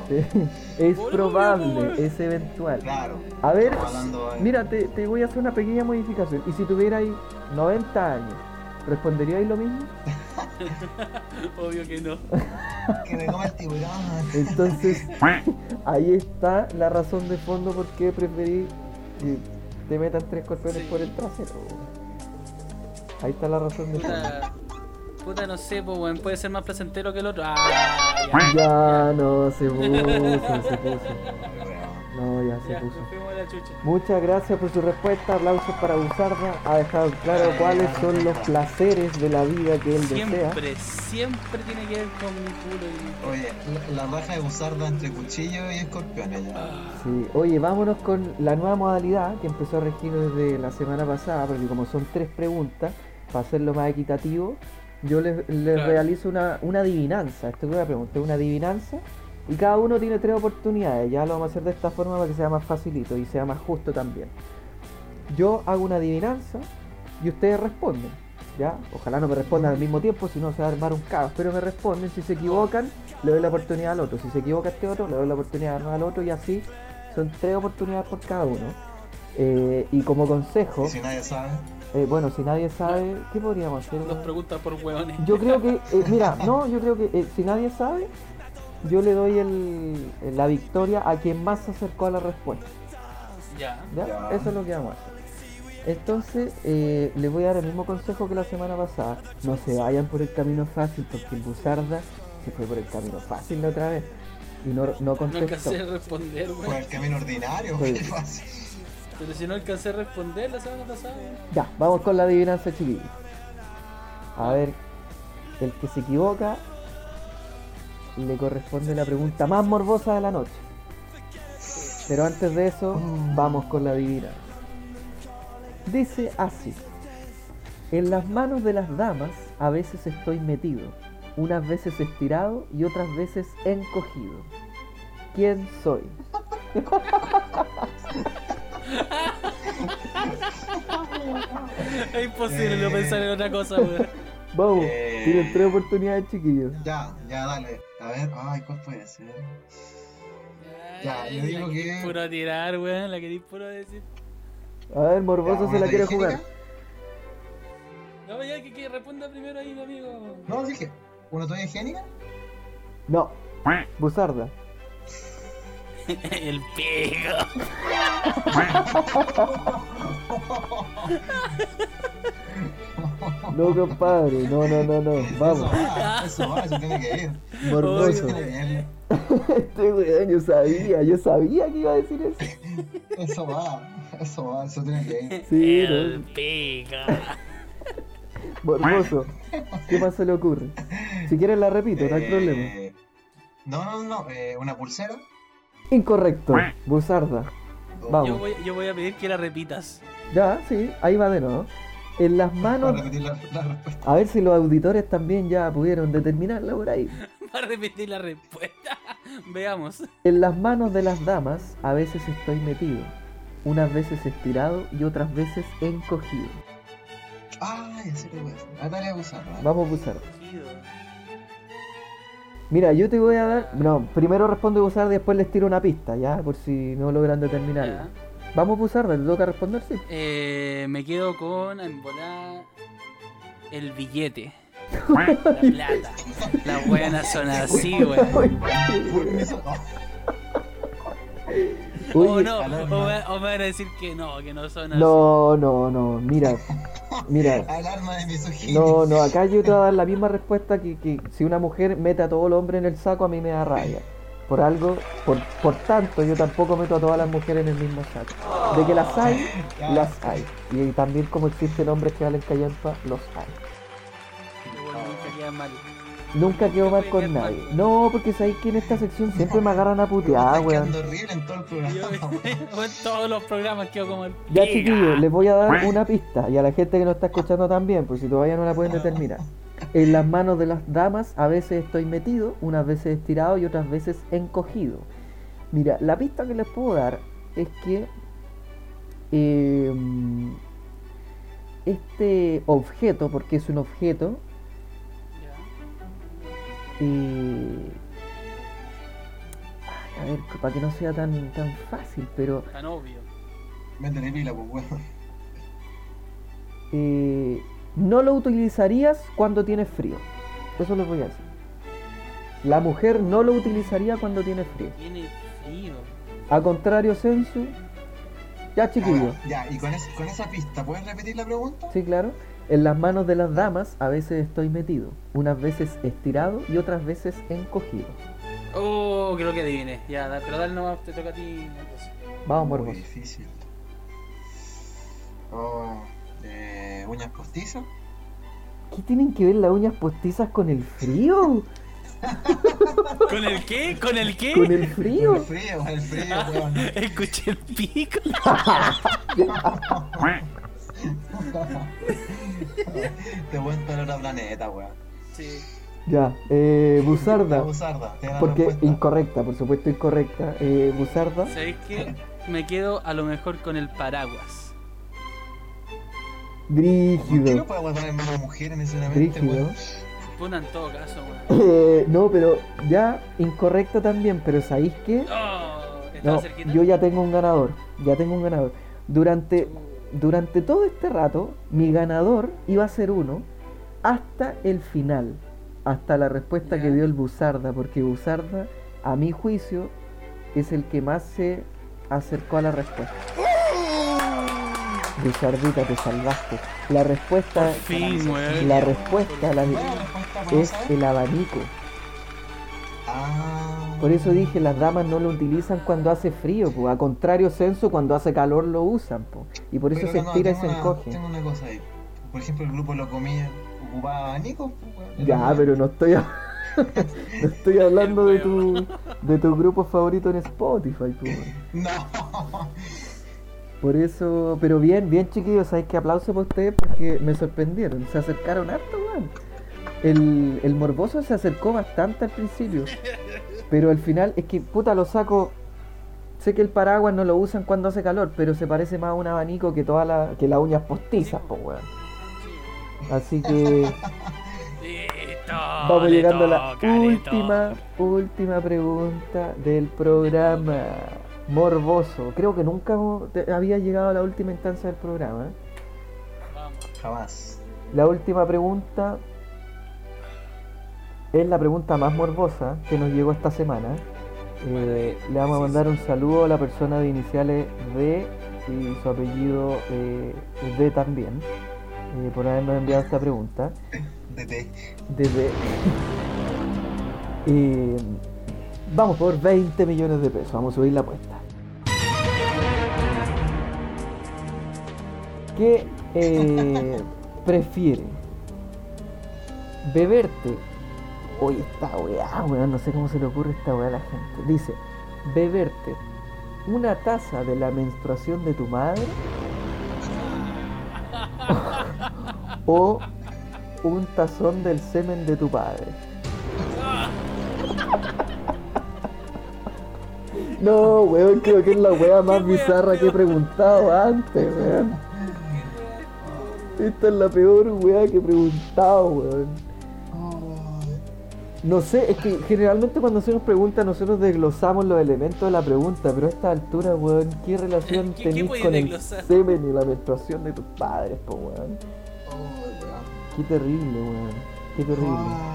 *laughs* es probable, es eventual. Claro. A ver, hablando mira, te, te voy a hacer una pequeña modificación. Y si tuvierais 90 años, ¿responderíais lo mismo? *laughs* Obvio que no. *laughs* Que me come el tiburón. Entonces, ahí está la razón de fondo por qué preferí que te metan tres escorpiones Sí. por el trasero. Ahí está la razón de fondo. Puta, no sé, pues, weón. Puede ser más placentero que el otro. Ah, ya. Ya no se puso, se puso. No, ya se Ya, puso. nos fuimos a la chucha. Muchas gracias por su respuesta. Aplausos para Busarda. Ha dejado claro cuáles son los placeres de la vida que él desea. Siempre, siempre tiene que ver con mi culo y Oye, la, la raja de busarda entre cuchillo y escorpiones ya. Sí. Oye, vámonos con la nueva modalidad que empezó a regir desde la semana pasada, porque como son tres preguntas, para hacerlo más equitativo, yo les, les Claro. realizo una, una adivinanza. Esto es una pregunta, una adivinanza. Y cada uno tiene tres oportunidades. Ya lo vamos a hacer de esta forma para que sea más facilito y sea más justo también. Yo hago una adivinanza y ustedes responden. ¿Ya? Ojalá no me respondan al mismo tiempo, si no se va a armar un caos. Pero me responden, si se equivocan, le doy la oportunidad al otro. Si se equivoca este otro, le doy la oportunidad al otro y así son tres oportunidades por cada uno. Eh, y como consejo, Y si nadie sabe. Eh, bueno, si nadie sabe, ¿qué podríamos hacer? Dos preguntas por hueones. Yo creo que, eh, mira, no, yo creo que eh, si nadie sabe, yo le doy el, la victoria a quien más se acercó a la respuesta. Ya. ¿ya? Ya. Eso es lo que vamos a hacer. Entonces, eh, les voy a dar el mismo consejo que la semana pasada. No se vayan por el camino fácil, porque el Buzarda se fue por el camino fácil la otra vez y no, no No contestó. a responder, Por el camino ordinario, *laughs* fácil. Pero si no alcancé a responder la semana pasada. Ya, vamos con la adivinanza, chiquillos. A ver, el que se equivoca le corresponde la pregunta más morbosa de la noche. Pero antes de eso, vamos con la adivinanza. Dice así: En las manos de las damas a veces estoy metido, unas veces estirado y otras veces encogido. ¿Quién soy? *laughs* Es imposible no pensar en otra cosa, weón. Vamos, Eh. tienen tres oportunidades, chiquillos. Ya, ya, dale. A ver, ay, ¿cuál puede ser? Ya, yo digo que- puro tirar, weón. La querís puro decir. A ver, Morboso Ya, se la ¿una quiere jugar. No, ya que, que responda primero ahí, mi amigo. No, dije, ¿una toalla higiénica? No. Buzarda. *laughs* El pico. No, compadre. No, no, no, no. Vamos. Eso va, eso va, eso tiene que ir. *laughs* Morboso. *laughs* Este weón, yo sabía, yo sabía que iba a decir eso. Eso va, eso va, eso tiene que ir. Sí, El no. pico. Morboso. ¿Qué más se le ocurre? Si quieres la repito, no hay Eh, problema. No, no, no, eh, una pulsera. Incorrecto. Buzarda. Vamos. Yo voy, yo voy a pedir que la repitas. Ya, sí, ahí va de nuevo. En las manos. repetir la, la respuesta. A ver si los auditores también ya pudieron determinarla por ahí. *laughs* Para repetir la respuesta. *laughs* Veamos. En las manos de las damas a veces estoy metido, unas veces estirado y otras veces encogido. Ay, así lo voy a hacer. Ah, a usarla. Vamos a usar. Mira, yo te voy a dar. No, primero responde usar, después les tiro una pista, ya, por si no logran determinarla. Ya. Vamos a usar, te toca responder, sí. Eh, me quedo con en volar el billete. La plata. Las buenas son así, weón. *laughs* O no, o me, o me van a decir que no, que no son así. no, no, no, mira, mira. *laughs* Alarma de misoginia. No, no, acá yo te voy a dar la misma respuesta que, que si una mujer mete a todo el hombre en el saco, a mí me da rabia. Por algo, por, por tanto, yo tampoco meto a todas las mujeres en el mismo saco. De que las hay, las hay. Y también como existen hombres que valen callampa, los hay. Nunca queda mal. Nunca quedo mal con nadie. No, porque sabéis que en esta sección siempre me agarran a putear, weón. quedando horrible en todo el programa. Yo, *laughs* en todos los programas quedo como el Ya chiquillos, les voy a dar una pista y a la gente que nos está escuchando también, por si todavía no la pueden determinar. En las manos de las damas a veces estoy metido, unas veces estirado y otras veces encogido. Mira, la pista que les puedo dar es que eh, este objeto, porque es un objeto, Ay, a ver, para que no sea tan, tan fácil, pero Tan obvio. Métele pila, pues, weón. eh, no lo utilizarías cuando tienes frío. Eso les voy a decir. La mujer no lo utilizaría cuando tiene frío. Tiene frío. A contrario, Sensu. Ya, chiquillo. Ah, Ya, y con, es- con esa pista, ¿puedes repetir la pregunta? Sí, claro. En las manos de las damas a veces estoy metido. Unas veces estirado y otras veces encogido. Oh, creo que adiviné. Ya, da- pero dale nomás, te toca a ti. entonces. Vamos, Muy morboso. difícil. Oh, eh, uñas postizas. ¿Qué tienen que ver las uñas postizas con el frío? *laughs* ¿Con el qué? ¿Con el qué? ¿Con el frío? El frío, el frío, weón. *laughs* Escuché el pico. *laughs* Te vuelto en otro planeta, weón. Sí. Ya, eh, buzarda, *laughs* te da la Porque respuesta. incorrecta, por supuesto incorrecta. Eh, Busarda. ¿Sabéis qué? Me quedo a lo mejor con el paraguas. ¿Por qué no Brígido. podemos poner menos mujeres necesariamente, Brígido. weón? Puta en todo caso, weón. *laughs* Eh, no, pero ya incorrecta también, pero ¿sabéis qué? Oh, ¿Estaba No, cerquita? yo ya tengo un ganador. Ya tengo un ganador. Durante, durante todo este rato, mi ganador iba a ser uno hasta el final. Hasta la respuesta que dio el Busarda. Porque Busarda, a mi juicio, es el que más se acercó a la respuesta. Busardita, te salvaste. La respuesta, fin, la respuesta la- ¿Cuál es el abanico. Ah. Por eso dije, las damas no lo utilizan cuando hace frío, pues. a contrario censo, cuando hace calor lo usan, pues. Y por eso Pero se no, estira y se una- encoge. Tengo una cosa ahí. Por ejemplo, el grupo Lo Comía ocupaba abanicos, pues. Ya, pero no estoy, a- *laughs* no estoy hablando de tu, de tu grupo favorito en Spotify, pues. *laughs* No. Por eso, pero bien, bien chiquillos, ¿sabes qué aplauso para ustedes? Porque me sorprendieron, se acercaron harto, weón. El, el morboso se acercó bastante al principio, pero al final es que, puta, lo saco. Sé que el paraguas no lo usan cuando hace calor, pero se parece más a un abanico que toda la, que las uñas postizas, pues, weón. Así que vamos le llegando a la última, última pregunta del programa. Morboso. Creo que nunca había llegado a la última instancia del programa. ¿eh? Vamos. Jamás. La última pregunta es la pregunta más morbosa que nos llegó esta semana. Eh, le vamos a mandar un saludo a la persona de iniciales D y su apellido eh, D también, eh, por habernos enviado esta pregunta. DT. Desde. *laughs* Eh, vamos por 20 millones de pesos, vamos a subir la apuesta. ¿Qué *laughs* prefiere? ¿Beberte? Oye, esta weá, weón, no sé cómo se le ocurre esta weá a la gente. Dice, ¿beberte una taza de la menstruación de tu madre? *laughs* ¿O un tazón del semen de tu padre? *laughs* No, weón, creo que es la wea más *laughs* ¿Qué wea bizarra que he preguntado antes, weón. Esta es la peor wea que he preguntado, weón. No sé, es que generalmente cuando se nos pregunta nosotros desglosamos los elementos de la pregunta, pero a esta altura, weón, ¿qué relación ¿Qué- tenés con el semen y la menstruación de tus padres, po, weón? Qué terrible, weón. Qué terrible. Ah.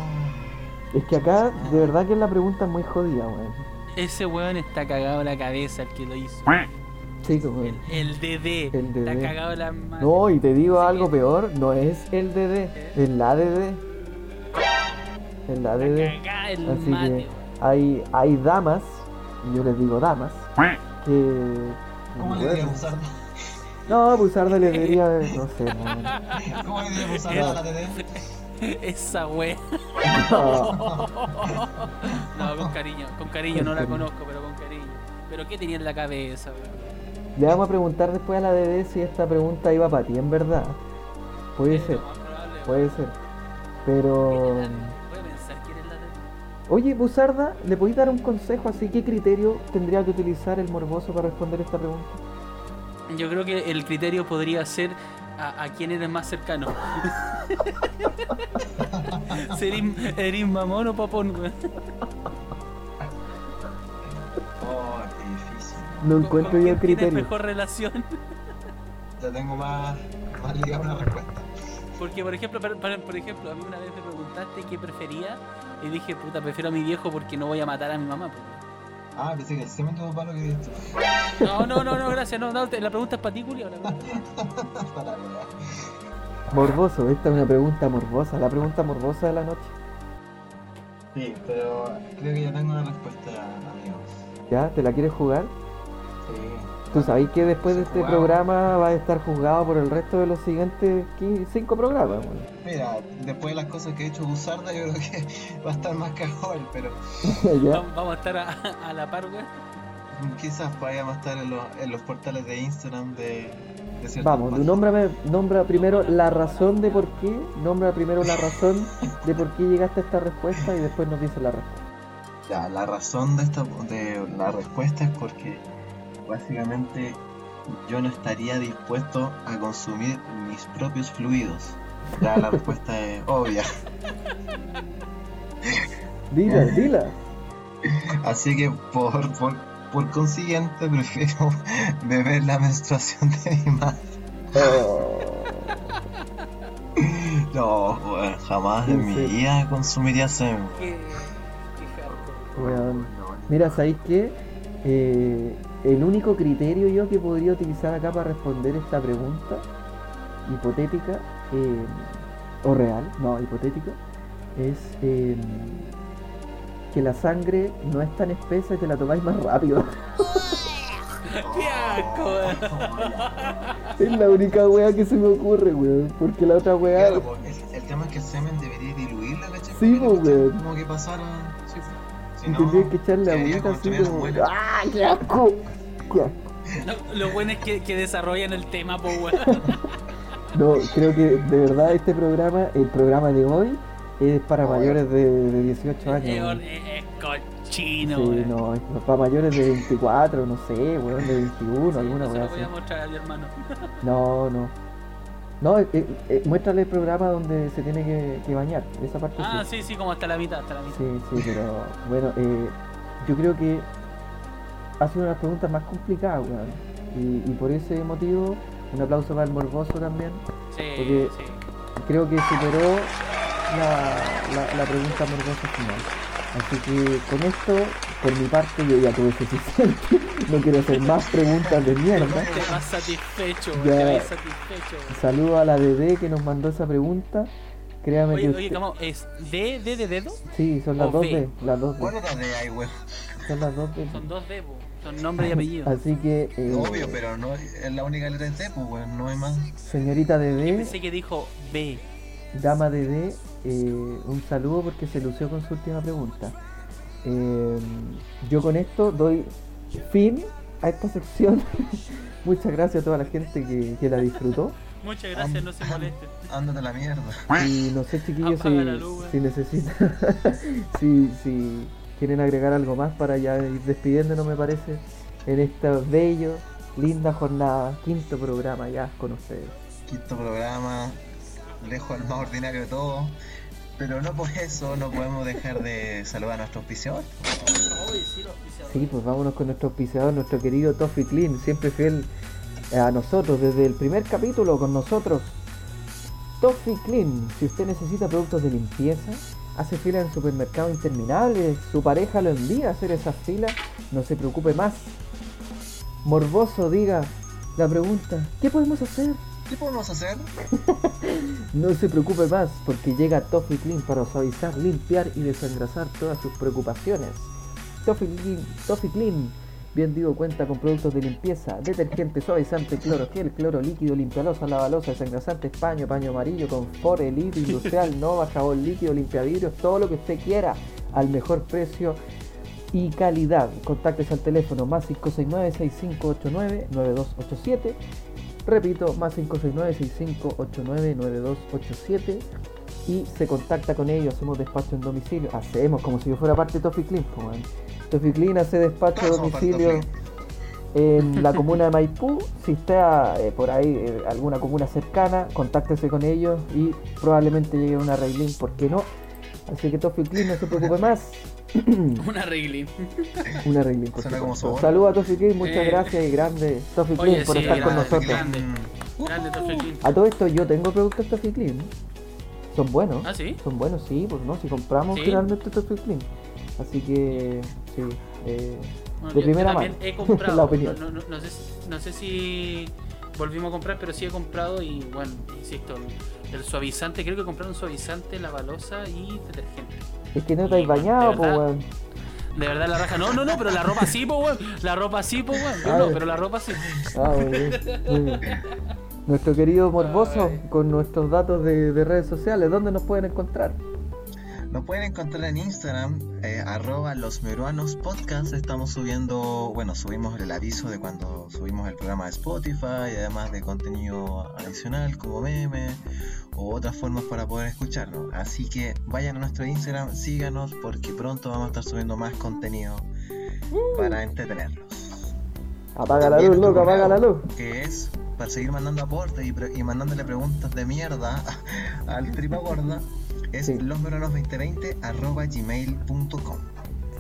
Es que acá, de verdad que la pregunta es muy jodida, weón. Ese weón está cagado la cabeza el que lo hizo. Sí, weón. El, el DD. El Está DD. cagado la madre. No, y te digo algo peor, no es el DD, es la DD. Es la DD. Así mate, que hay, hay damas, y yo les digo damas, que... ¿Cómo le bueno, diría usar? No, Busarda le diría, no sé, no. *laughs* ¿Cómo le diría a la DT? Esa wea. No, *laughs* No, con cariño. Con cariño, no la conozco, pero con cariño. ¿Pero qué tenía en la cabeza, weón? Le vamos a preguntar después a la DD si esta pregunta iba para ti, en verdad. Puede Es ser, puede ser. Pero... Oye, Busarda, ¿le podéis dar un consejo así? ¿Qué criterio tendría que utilizar el morboso para responder esta pregunta? Yo creo que el criterio podría ser a, a quién eres más cercano. *laughs* ¿Eres, eres mamón o papón, weón? Oh, qué difícil. No ¿Con- encuentro yo el tienes criterio. mejor relación? Ya tengo más, más ligada una respuesta. Porque, por ejemplo, por, ejemplo, a mí una vez me preguntaste qué prefería y dije, puta, prefiero a mi viejo porque no voy a matar a mi mamá. pues. Ah, pensé que el semen de tu papá lo querías tú. No, no, no, no, gracias. No, no, te- la pregunta es para ti, Julio. *laughs* Morboso, esta es una pregunta morbosa, la pregunta morbosa de la noche. Sí, pero creo que ya tengo una respuesta, amigos. ¿Ya? ¿Te la quieres jugar? Sí. Tú sabéis que después de este jugado. programa va a estar juzgado por el resto de los siguientes 15 cinco programas. weón. Mira, después de las cosas que he hecho Busarda, yo creo que *laughs* va a estar más cagado él, pero. *laughs* Vamos, a estar a, a la par, weón. quizás vayamos a estar en, los- en los portales de Instagram de, Vamos, nómbrame, nombra primero la razón de por qué, nombra primero la razón *laughs* de por qué llegaste a esta respuesta y después nos dice la respuesta. Ya, la razón de esta de la respuesta es porque básicamente yo no estaría dispuesto a consumir mis propios fluidos. Ya la respuesta es obvia. Dila, dila. Así que por, por, por consiguiente prefiero beber la menstruación de mi madre. Oh, No, weón, jamás en ¿En mi vida consumiría semen. Weón. Mira, ¿sabéis qué? Eh, el único criterio yo que podría utilizar acá para responder esta pregunta hipotética eh, o real, no, hipotética, es eh, que la sangre no es tan espesa y te la tomáis más rápido. *laughs* Qué asco, es la única weá que se me ocurre, weón. Porque la otra weá. Claro, el, el tema es que el semen debería diluirla, ¿cachai? Sí, Porque po, la cuestión weón. Como que pasara. Sí. Si y no, que echarle agüita así como. ¡Ah, qué asco! *laughs* Lo bueno es que, que desarrollan el tema. *laughs* No, creo que de verdad este programa, el programa de hoy, es para Oh, mayores de, de 18 Es, años. es, es cochino, Sí, no, es para mayores de 24, no sé, weón, de 21, alguna No se weá lo voy así. a mostrar a mi hermano. *laughs* No, no. No, eh, eh, eh, muéstrale el programa donde se tiene que, que bañar, esa parte Ah, sí. sí, sí, como hasta la mitad, hasta la mitad. Sí, sí, pero bueno, eh, yo creo que ha sido una de las preguntas más complicadas, weón. Y, y por ese motivo, un aplauso para el morboso también. Sí, Porque- sí. Creo que superó la, la, la pregunta morbosa final. Así que con esto, por mi parte, yo ya tuve suficiente. *laughs* No quiero hacer más preguntas de mierda. Te vas satisfecho. Ya. Te vas satisfecho. Saludo a la DD que nos mandó esa pregunta. Créame Oye, que oye, usted- ¿cómo? ¿Es D, D de dedo? Sí, son las dos. D, las dos ¿Cuál D. era de ahí, weón? Son las dos D. Son dos D, po. Son nombre y *laughs* apellido. Así que, eh, Obvio, pero no es la única letra de T, pues, weón, no hay más. señorita DD, Pensé que dijo B. dama DD, eh, un saludo porque se lució con su última pregunta. Eh, yo con esto doy fin a esta sección. *laughs* Muchas gracias a toda la gente que, que la disfrutó. Muchas gracias, no se molesten. Ándate a la mierda. Y no sé, chiquillos, *laughs* si, si necesitan, si, si quieren agregar algo más para ya ir despidiéndonos, me parece, en esta bello, linda jornada, quinto programa ya con ustedes. Quinto programa, lejos al más ordinario de todo. Pero no por eso no podemos dejar de saludar a nuestro auspiciador. Sí, pues vámonos con nuestro auspiciador, nuestro querido Toffee Clean, siempre fiel a nosotros desde el primer capítulo con nosotros. Toffee Clean, si usted necesita productos de limpieza, hace fila en supermercado interminable, su pareja lo envía a hacer esas filas, no se preocupe más. Morboso, diga la pregunta, ¿qué podemos hacer? ¿Qué podemos hacer? *laughs* No se preocupe más, porque llega Toffee Clean para suavizar, limpiar y desengrasar todas sus preocupaciones. Toffee Clean, Toffee Clean, bien digo, cuenta con productos de limpieza, detergente, suavizante, cloro gel, cloro líquido, limpialosa, lavalosa, desengrasante, paño, paño amarillo, confort, elite, *laughs* industrial, nova, jabón líquido, limpiavidrios, todo lo que usted quiera, al mejor precio y calidad. Contáctese al teléfono más 569-6589-9287. Repito, más 569-6589-9287 y se contacta con ellos, hacemos despacho en domicilio. Hacemos como si yo fuera parte de Toffee Clean. Clean hace despacho a domicilio en la *laughs* comuna de Maipú. Si está eh, por ahí eh, alguna comuna cercana, contáctese con ellos y probablemente llegue una Raylin, ¿por qué no? Así que Toffee Clean no se preocupe más. *laughs* Una Reglin. *laughs* Una Raylin, por supuesto. Saludos a Toffee Clean, muchas Eh. gracias y grande Clean por sí, estar con nosotros. grande. Grande Toffee Clean. A todo esto yo tengo productos Toffee Clean. Son buenos. ¿Ah, sí? Son buenos, sí, pues no, si compramos ¿Sí? finalmente Toffee Clean. Así que, sí. eh, Bueno, De primera mano. he *laughs* comprado. La opinión. No, no- no sé, si- no sé si volvimos a comprar, pero sí he comprado y bueno, insisto, el, el suavizante, creo que compraron suavizante, lavalosa y detergente. es que no te has bañado, pues, weón. De verdad la raja, no, no, no, pero la ropa sí, po, weón. La ropa sí, po, weón. Yo no, pero la ropa sí. Ah. *laughs* Nuestro querido Morboso, con nuestros datos de, de redes sociales, ¿dónde nos pueden encontrar? Nos pueden encontrar en Instagram, eh, arroba los meruanos podcast. Estamos subiendo, bueno, subimos el aviso de cuando subimos el programa de Spotify, y además de contenido adicional como memes o otras formas para poder escucharnos. Así que vayan a nuestro Instagram, síganos porque pronto vamos a estar subiendo más contenido para entretenerlos. Apaga la luz, loco, apaga la luz. Que es para seguir mandando aportes y, pre- y mandándole preguntas de mierda *laughs* al tripa gorda. Es Sí. losmeronos2020 arroba gmail.com.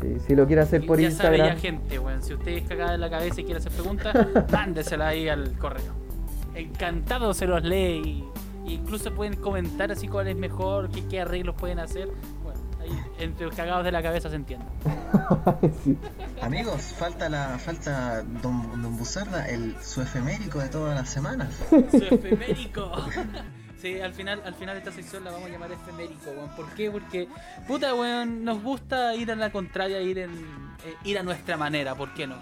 Sí, si lo quiere hacer por ya sabe ya Instagram, gente, weón. Si usted es cagada en la cabeza y quiere hacer preguntas, *laughs* mándesela ahí al correo. Encantado se los lee y, y incluso pueden comentar así cuál es mejor, qué, qué arreglos pueden hacer. Bueno, ahí entre los cagados de la cabeza se entiende. *laughs* sí. Amigos, falta la falta don, don Buzarda, el su efemérico de todas las semanas. Su efemérico. *laughs* Sí, al final, al final de esta sección la vamos a llamar efemérico, weón. ¿Por qué? Porque, puta, weón, nos gusta ir a la contraria, ir, en, eh, ir a nuestra manera, ¿por qué no?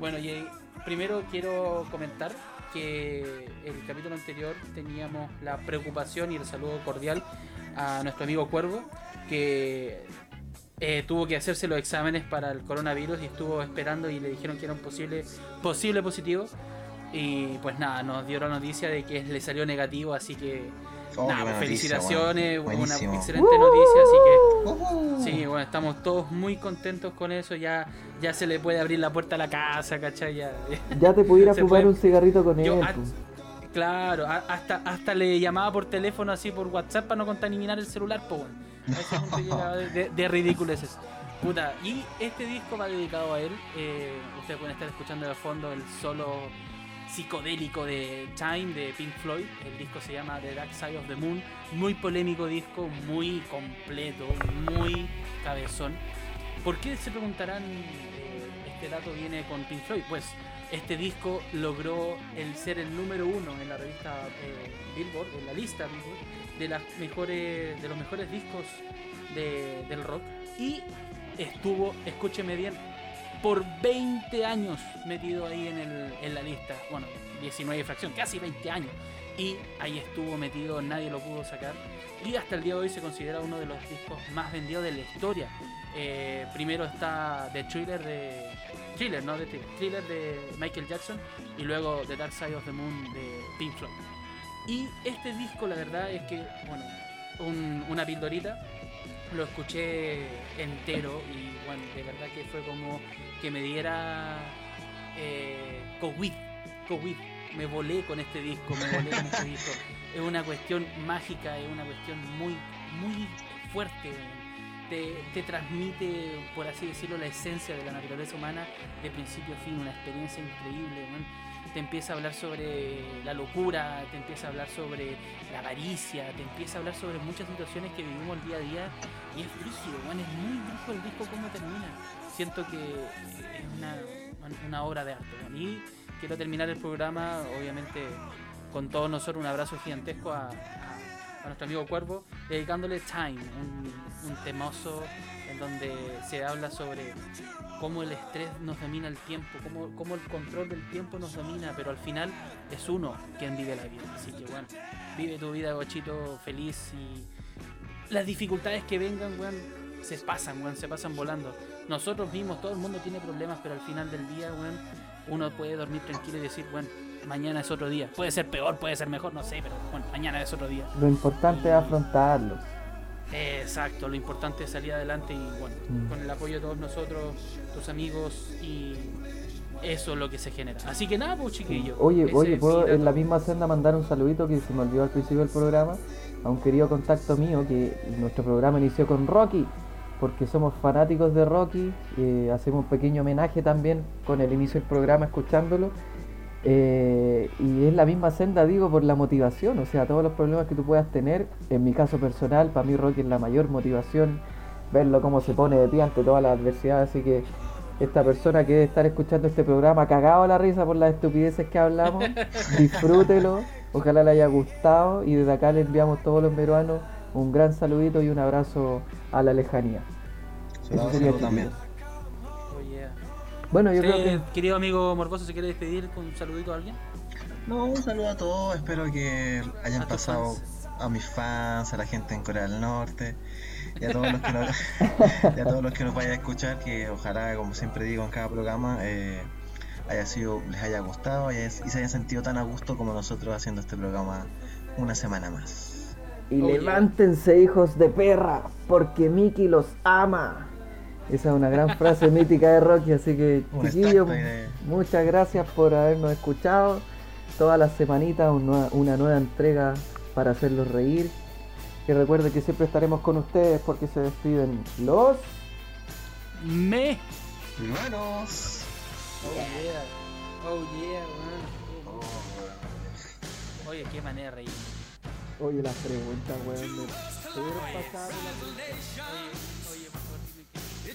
Bueno, y eh, primero quiero comentar que el capítulo anterior teníamos la preocupación y el saludo cordial a nuestro amigo Cuervo, que eh, tuvo que hacerse los exámenes para el coronavirus y estuvo esperando y le dijeron que era un posible, posible positivo. Y pues nada, nos dio la noticia de que le salió negativo, así que Oh, nada, pues, noticia, felicitaciones, una excelente noticia, así que Ujú. sí, bueno, estamos todos muy contentos con eso, ya, ya se le puede abrir la puerta a la casa, ¿cachai? Ya, *laughs* ya te pudiera fumar puede- un cigarrito con Yo, él. pues. Claro, a- hasta, hasta le llamaba por teléfono así por WhatsApp para no contaminar el celular, pues bueno. A ese punto llegaba de, de, de ridiculeces. Puta, y este disco va dedicado a él. eh, ustedes pueden estar escuchando de fondo el solo psicodélico de Time de Pink Floyd. El disco se llama The Dark Side of the Moon. Muy polémico disco, muy completo, muy cabezón. ¿Por qué se preguntarán eh, este dato viene con Pink Floyd? Pues este disco logró el ser el número uno en la revista eh, Billboard, en la lista Billboard, de las mejores, de los mejores discos de- del rock y estuvo, escúcheme bien, por 20 años metido ahí en, el- en la lista. Bueno, 19 y fracción, casi 20 años. Y ahí estuvo metido, nadie lo pudo sacar. Y hasta el día de hoy se considera uno de los discos más vendidos de la historia. Eh, primero está The Thriller de. Thriller, no de Thriller. De Michael Jackson. Y luego The Dark Side of the Moon de Pink Floyd. Y este disco, la verdad es que, bueno, un- una pildorita. Lo escuché entero y, bueno, de verdad que fue como que me diera eh, COVID. COVID. Me volé con este disco, me volé con este disco. *laughs* Es una cuestión mágica, es una cuestión muy, muy fuerte. Te, te transmite, por así decirlo, la esencia de la naturaleza humana de principio a fin, una experiencia increíble. Te empieza a hablar sobre la locura, te empieza a hablar sobre la avaricia, te empieza a hablar sobre muchas situaciones que vivimos el día a día y es rígido, weón, es muy rígido el disco cómo termina. Siento que es una, una obra de arte. weón. Y quiero terminar el programa, obviamente, con todos nosotros un abrazo gigantesco a nuestro amigo Cuervo, dedicándole Time, un, un temoso en donde se habla sobre cómo el estrés nos domina el tiempo, cómo, cómo el control del tiempo nos domina, pero al final es uno quien vive la vida. Así que bueno, vive tu vida, gochito, feliz y las dificultades que vengan, weón, se pasan, weón, se pasan volando. Nosotros mismos, todo el mundo tiene problemas, pero al final del día, weón, uno puede dormir tranquilo y decir, bueno, mañana es otro día. Puede ser peor, puede ser mejor, no sé, pero bueno, mañana es otro día. Lo importante es afrontarlo. Exacto, lo importante es salir adelante y bueno, Mm. con el apoyo de todos nosotros, tus amigos y eso es lo que se genera. Así que nada, pues chiquillos. Oye, oye, puedo en la misma senda mandar un saludito que se me olvidó al principio del programa a un querido contacto mío que nuestro programa inició con Rocky, porque somos fanáticos de Rocky, eh, hacemos un pequeño homenaje también con el inicio del programa escuchándolo. Eh, y es la misma senda, digo, por la motivación, o sea, todos los problemas que tú puedas tener, en mi caso personal, para mí Rocky es la mayor motivación, verlo cómo se pone de pie ante toda la adversidad, así que esta persona que debe estar escuchando este programa cagado a la risa por las estupideces que hablamos, *laughs* disfrútelo, ojalá le haya gustado y desde acá le enviamos todos los peruanos un gran saludito y un abrazo a la lejanía. Eso sería también. Bueno, yo creo que querido amigo Morboso, ¿se quiere despedir con un saludito a alguien? No, un saludo a todos, espero que hayan A pasado a mis fans, a la gente en Corea del Norte y a todos los que nos, *laughs* y a todos los que nos vayan a escuchar, que ojalá, como siempre digo en cada programa, eh, haya sido, les haya gustado y, se hayan sentido tan a gusto como nosotros haciendo este programa una semana más. Y levántense, hijos de perra, porque Mickey los ama. Esa es una gran *laughs* frase mítica de Rocky, así que Un chiquillos, muchas gracias por habernos escuchado. Todas las semanitas una nueva entrega para hacerlos reír. Y recuerden que siempre estaremos con ustedes porque se despiden los... Me. Hermanos. Oh yeah. Oh yeah, weón. Oye, qué manera de reír. Oye, las preguntas, weón.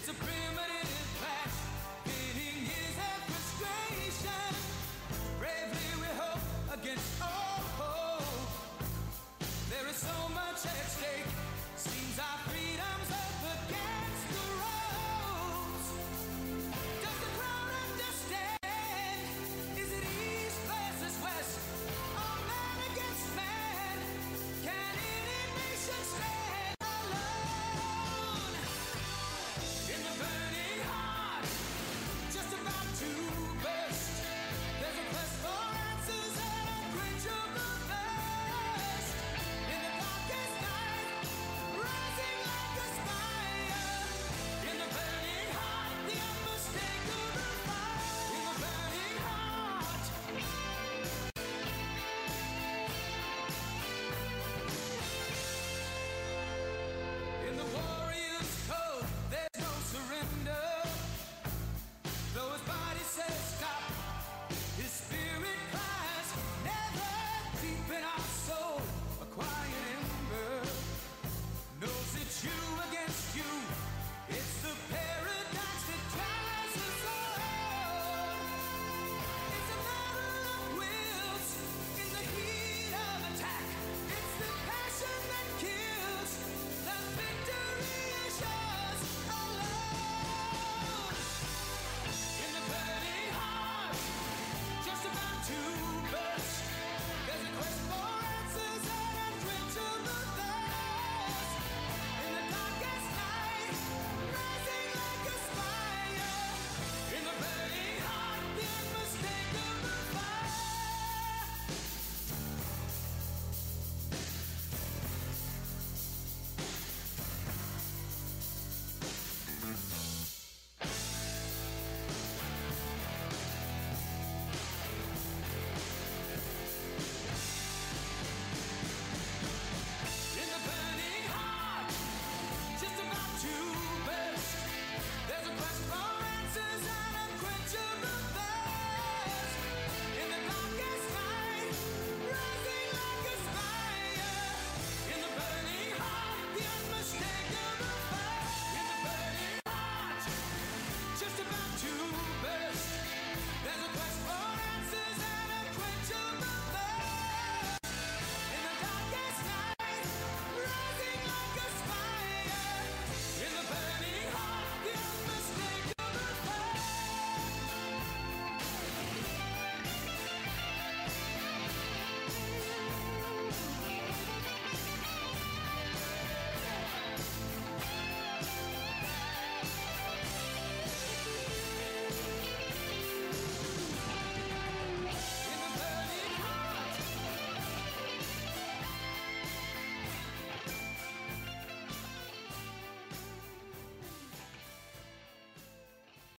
Me- ¿Pudieron pasar